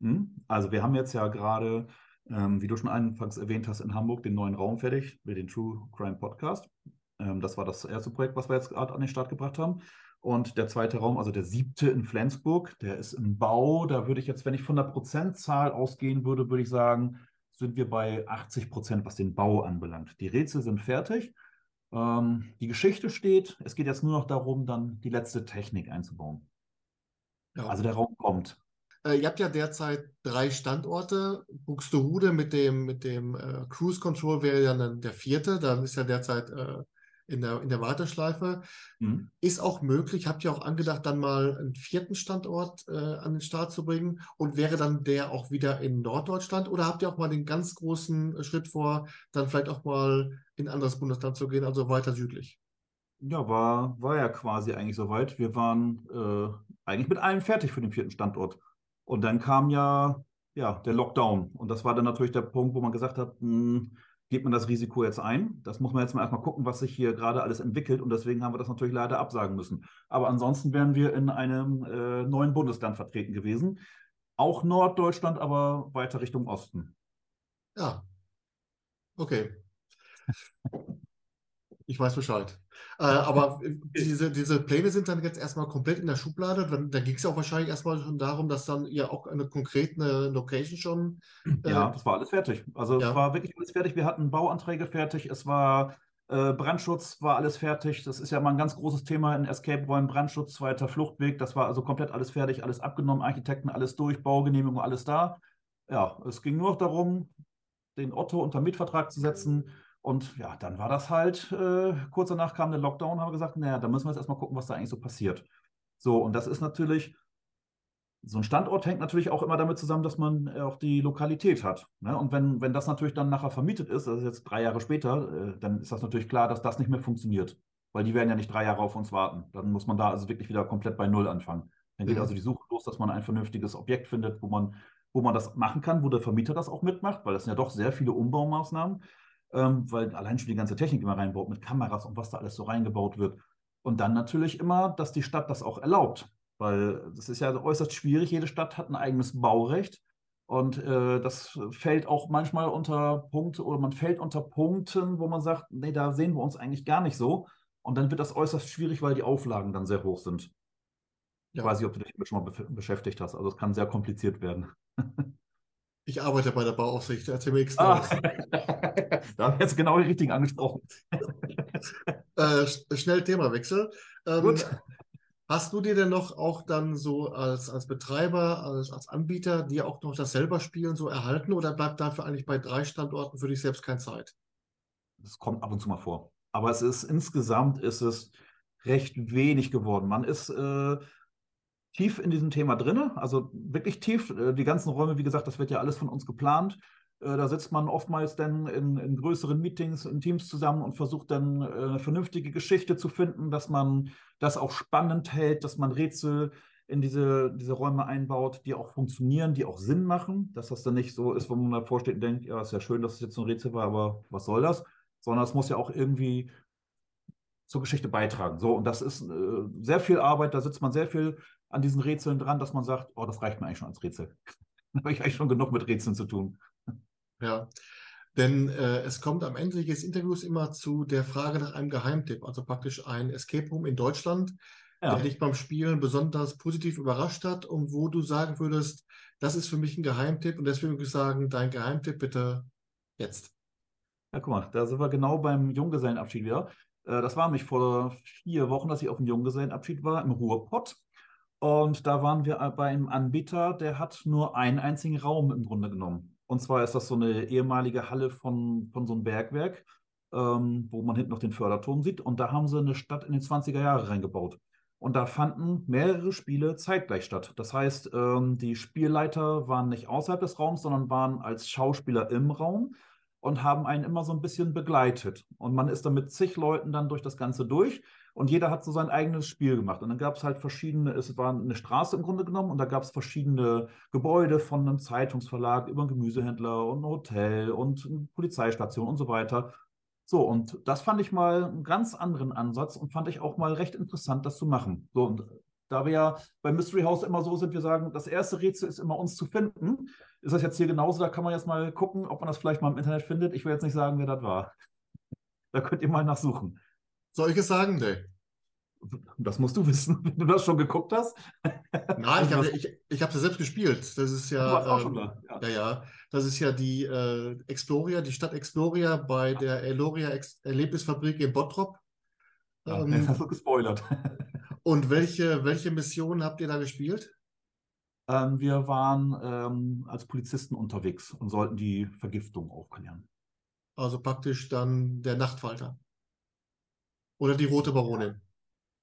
Hm? Also wir haben jetzt ja gerade, ähm, wie du schon anfangs erwähnt hast, in Hamburg den neuen Raum fertig mit dem True Crime Podcast. Ähm, das war das erste Projekt, was wir jetzt gerade an den Start gebracht haben. Und der zweite Raum, also der siebte in Flensburg, der ist im Bau. Da würde ich jetzt, wenn ich von der Prozentzahl ausgehen würde, würde ich sagen, sind wir bei 80 Prozent, was den Bau anbelangt. Die Rätsel sind fertig. Ähm, die Geschichte steht. Es geht jetzt nur noch darum, dann die letzte Technik einzubauen. Ja. Also der Raum kommt. Äh, ihr habt ja derzeit drei Standorte. Buxtehude mit dem, mit dem äh, Cruise Control wäre ja dann der vierte. Dann ist ja derzeit äh, in der, in der Warteschleife. Mhm. Ist auch möglich, habt ihr auch angedacht, dann mal einen vierten Standort äh, an den Start zu bringen und wäre dann der auch wieder in Norddeutschland oder habt ihr auch mal den ganz großen Schritt vor, dann vielleicht auch mal in ein anderes Bundesland zu gehen, also weiter südlich? Ja, war, war ja quasi eigentlich soweit. Wir waren äh, eigentlich mit allem fertig für den vierten Standort. Und dann kam ja, ja der Lockdown. Und das war dann natürlich der Punkt, wo man gesagt hat, mh, hm, geht man das Risiko jetzt ein? Das muss man jetzt mal erstmal gucken, was sich hier gerade alles entwickelt. Und deswegen haben wir das natürlich leider absagen müssen. Aber ansonsten wären wir in einem äh, neuen Bundesland vertreten gewesen. Auch Norddeutschland, aber weiter Richtung Osten. Ja. Okay. Ich weiß Bescheid. Äh, aber diese, diese Pläne sind dann jetzt erstmal komplett in der Schublade. Dann, dann ging es ja auch wahrscheinlich erstmal schon darum, dass dann ihr auch eine konkrete Location schon. Äh, ja, das war alles fertig. Also ja. es war wirklich alles fertig. Wir hatten Bauanträge fertig. Es war äh, Brandschutz, war alles fertig. Das ist ja mal ein ganz großes Thema in Escape-Räumen. Brandschutz, zweiter Fluchtweg. Das war also komplett alles fertig, alles abgenommen. Architekten, alles durch, Baugenehmigung, alles da. Ja, es ging nur noch darum, den Otto unter Mietvertrag zu setzen und ja, dann war das halt, äh, kurz danach kam der Lockdown, haben wir gesagt, naja, da müssen wir jetzt erstmal gucken, was da eigentlich so passiert. So, und das ist natürlich, so ein Standort hängt natürlich auch immer damit zusammen, dass man äh, auch die Lokalität hat. Ne? Und wenn, wenn das natürlich dann nachher vermietet ist, also jetzt drei Jahre später, äh, dann ist das natürlich klar, dass das nicht mehr funktioniert. Weil die werden ja nicht drei Jahre auf uns warten. Dann muss man da also wirklich wieder komplett bei Null anfangen. Dann geht mhm. also die Suche los, dass man ein vernünftiges Objekt findet, wo man, wo man das machen kann, wo der Vermieter das auch mitmacht, weil das sind ja doch sehr viele Umbaumaßnahmen ähm, weil allein schon die ganze Technik immer reinbaut mit Kameras und was da alles so reingebaut wird. Und dann natürlich immer, dass die Stadt das auch erlaubt, weil das ist ja äußerst schwierig. Jede Stadt hat ein eigenes Baurecht. Und äh, das fällt auch manchmal unter Punkte oder man fällt unter Punkten, wo man sagt, nee, da sehen wir uns eigentlich gar nicht so. Und dann wird das äußerst schwierig, weil die Auflagen dann sehr hoch sind. Ja. Ich weiß nicht, ob du dich damit schon mal beschäftigt hast. Also es kann sehr kompliziert werden. Ich arbeite bei der Bauaufsicht, mir nichts ah. Da haben wir jetzt genau die richtigen angesprochen. äh, schnell Themawechsel. Ähm, hast du dir denn noch auch dann so als, als Betreiber, als, als Anbieter, dir auch noch das selber Spielen so erhalten oder bleibt dafür eigentlich bei drei Standorten für dich selbst keine Zeit? Das kommt ab und zu mal vor. Aber es ist insgesamt ist es recht wenig geworden. Man ist äh, tief in diesem Thema drin, also wirklich tief. Äh, die ganzen Räume, wie gesagt, das wird ja alles von uns geplant. Äh, da sitzt man oftmals dann in, in größeren Meetings, in Teams zusammen und versucht dann äh, eine vernünftige Geschichte zu finden, dass man das auch spannend hält, dass man Rätsel in diese, diese Räume einbaut, die auch funktionieren, die auch Sinn machen, dass das dann nicht so ist, wo man davor steht und denkt, ja, ist ja schön, dass es jetzt so ein Rätsel war, aber was soll das? Sondern es muss ja auch irgendwie zur Geschichte beitragen. So, und das ist äh, sehr viel Arbeit, da sitzt man sehr viel an diesen Rätseln dran, dass man sagt, oh, das reicht mir eigentlich schon als Rätsel. da habe ich eigentlich schon genug mit Rätseln zu tun. Ja. Denn äh, es kommt am Ende des Interviews immer zu der Frage nach einem Geheimtipp, also praktisch ein Escape Room in Deutschland, Ja. der dich beim Spielen besonders positiv überrascht hat und wo du sagen würdest, das ist für mich ein Geheimtipp und deswegen würde ich sagen, dein Geheimtipp bitte jetzt. Ja, guck mal, da sind wir genau beim Junggesellenabschied wieder. Äh, Das war nämlich vor vier Wochen, dass ich auf dem Junggesellenabschied war, im Ruhrpott. Und da waren wir bei einem Anbieter, der hat nur einen einzigen Raum im Grunde genommen. Und zwar ist das so eine ehemalige Halle von, von so einem Bergwerk, ähm, wo man hinten noch den Förderturm sieht. Und da haben sie eine Stadt in den 20er Jahre reingebaut. Und da fanden mehrere Spiele zeitgleich statt. Das heißt, ähm, die Spielleiter waren nicht außerhalb des Raums, sondern waren als Schauspieler im Raum und haben einen immer so ein bisschen begleitet. Und man ist dann mit zig Leuten dann durch das Ganze durch und jeder hat so sein eigenes Spiel gemacht. Und dann gab es halt verschiedene, es war eine Straße im Grunde genommen und da gab es verschiedene Gebäude von einem Zeitungsverlag über einen Gemüsehändler und ein Hotel und eine Polizeistation und so weiter. So, und das fand ich mal einen ganz anderen Ansatz und fand ich auch mal recht interessant, das zu machen. So, und da wir ja beim Mystery House immer so sind, wir sagen, das erste Rätsel ist immer uns zu finden. Ist das jetzt hier genauso? Da kann man jetzt mal gucken, ob man das vielleicht mal im Internet findet. Ich will jetzt nicht sagen, wer das war. Da könnt ihr mal nachsuchen. Soll ich es sagen, nee? Das musst du wissen, wenn du das schon geguckt hast. Nein, ich Was- habe ich, ich hab ja selbst gespielt. Das ist Du ja, warst auch schon ähm, da. Ja. ja, ja, das ist ja die äh, Exploria, die Stadt Exploria bei der Eloria Ex Erlebnisfabrik in Bottrop. Ja, Ähm, jetzt hast du gespoilert. Und welche, welche Missionen habt ihr da gespielt? Ähm, wir waren ähm, als Polizisten unterwegs und sollten die Vergiftung aufklären. Also praktisch dann der Nachtfalter. Oder die Rote Baronin.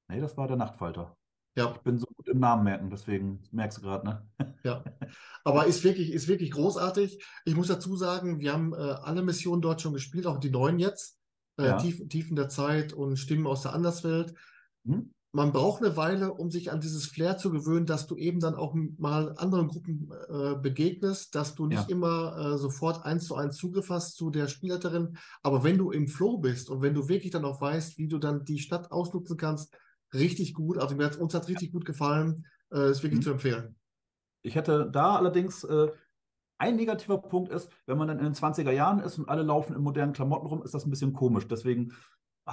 Nee, das war der Nachtfalter. Ja, Ich bin so gut im Namen merken, deswegen merkst du gerade, ne? ja. Aber ist wirklich, ist wirklich großartig. Ich muss dazu sagen, wir haben äh, alle Missionen dort schon gespielt, auch die neuen jetzt. Äh, Ja. Tief, Tiefen der Zeit und Stimmen aus der Anderswelt. Hm? Man braucht eine Weile, um sich an dieses Flair zu gewöhnen, dass du eben dann auch mal anderen Gruppen äh, begegnest, dass du nicht Ja. immer äh, sofort eins zu eins Zugriff hast zu der Spielleiterin. Aber wenn du im Flow bist und wenn du wirklich dann auch weißt, wie du dann die Stadt ausnutzen kannst, richtig gut. Also mir hat, uns hat richtig gut gefallen. Äh, ist wirklich Mhm. zu empfehlen. Ich hätte da allerdings äh, ein negativer Punkt ist, wenn man dann in den 20er Jahren ist und alle laufen in modernen Klamotten rum, ist das ein bisschen komisch. Deswegen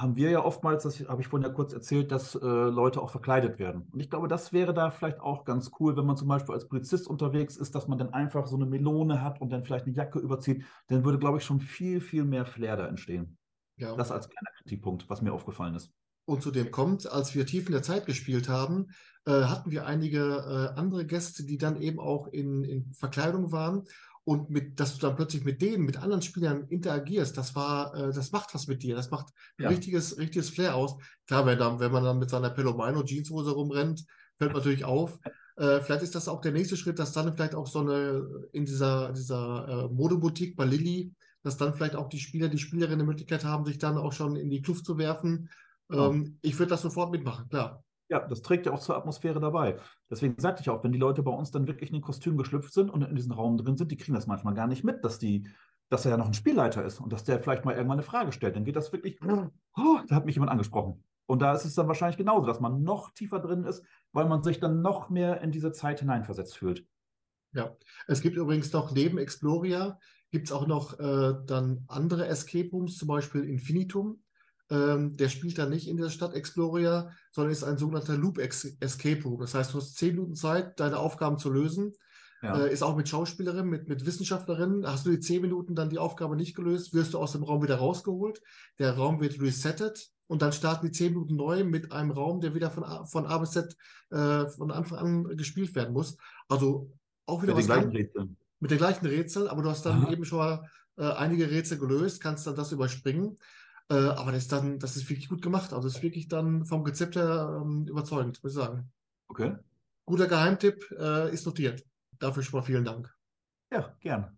haben wir ja oftmals, das habe ich vorhin ja kurz erzählt, dass äh, Leute auch verkleidet werden. Und ich glaube, das wäre da vielleicht auch ganz cool, wenn man zum Beispiel als Polizist unterwegs ist, dass man dann einfach so eine Melone hat und dann vielleicht eine Jacke überzieht. Dann würde, glaube ich, schon viel, viel mehr Flair da entstehen. Ja. Das als kleiner Kritikpunkt, was mir aufgefallen ist. Und zu dem kommt, als wir tief in der Zeit gespielt haben, äh, hatten wir einige äh, andere Gäste, die dann eben auch in, in Verkleidung waren. Und mit, dass du dann plötzlich mit denen, mit anderen Spielern interagierst, das war, äh, das macht was mit dir. Das macht Ja. richtiges, richtiges Flair aus. Klar, wenn, dann, wenn man dann mit seiner Pelomino Jeanshose rumrennt, fällt natürlich auf. Äh, vielleicht ist das auch der nächste Schritt, dass dann vielleicht auch so eine in dieser, dieser äh, Modeboutique bei Lilly, dass dann vielleicht auch die Spieler, die Spielerinnen die Möglichkeit haben, sich dann auch schon in die Kluft zu werfen. Ähm, ich würde das sofort mitmachen, klar. Ja, das trägt ja auch zur Atmosphäre dabei. Deswegen sagte ich auch, wenn die Leute bei uns dann wirklich in den Kostüm geschlüpft sind und in diesem Raum drin sind, die kriegen das manchmal gar nicht mit, dass die, dass er ja noch ein Spielleiter ist und dass der vielleicht mal irgendwann eine Frage stellt. Dann geht das wirklich, oh, da hat mich jemand angesprochen. Und da ist es dann wahrscheinlich genauso, dass man noch tiefer drin ist, weil man sich dann noch mehr in diese Zeit hineinversetzt fühlt. Ja. Es gibt übrigens noch neben Exploria, gibt es auch noch äh, dann andere Escape Rooms, zum Beispiel Infinitum. Ähm, der spielt dann nicht in der Stadt Exploria, sondern ist ein sogenannter Loop Escape Room. Das heißt, du hast zehn Minuten Zeit, deine Aufgaben zu lösen. Ja. Äh, ist auch mit Schauspielerinnen, mit, mit Wissenschaftlerinnen. Hast du die zehn Minuten dann die Aufgabe nicht gelöst, wirst du aus dem Raum wieder rausgeholt. Der Raum wird resettet und dann starten die zehn Minuten neu mit einem Raum, der wieder von A, von A bis Z äh, von Anfang an gespielt werden muss. Also auch wieder Mit den gleichen Rätseln. mit den gleichen Rätseln, aber du hast dann Aha. eben schon mal äh, einige Rätsel gelöst, kannst dann das überspringen. Äh, aber das ist dann, das ist wirklich gut gemacht. Also das ist wirklich dann vom Rezept her ähm, überzeugend, muss ich sagen. Okay. Guter Geheimtipp äh, ist notiert. Dafür schon mal vielen Dank. Ja, gerne.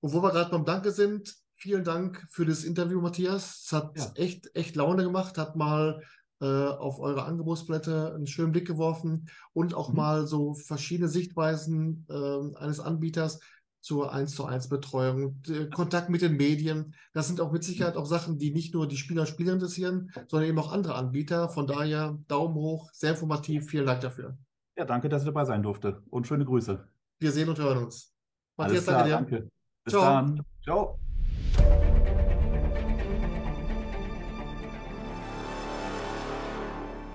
Und wo wir gerade beim Danke sind, vielen Dank für das Interview, Matthias. Es hat Ja. echt, echt Laune gemacht, hat mal äh, auf eure Angebotsblätter einen schönen Blick geworfen und auch Mhm. mal so verschiedene Sichtweisen äh, eines Anbieters zur 1 zu 1 Betreuung, Kontakt mit den Medien. Das sind auch mit Sicherheit auch Sachen, die nicht nur die Spieler und Spieler interessieren, sondern eben auch andere Anbieter. Von daher Daumen hoch, sehr informativ. Vielen Dank dafür. Ja, danke, dass ich dabei sein durfte und schöne Grüße. Wir sehen und hören uns. Alles Matthias, danke klar, dir. danke. Bis Ciao. dann. Ciao.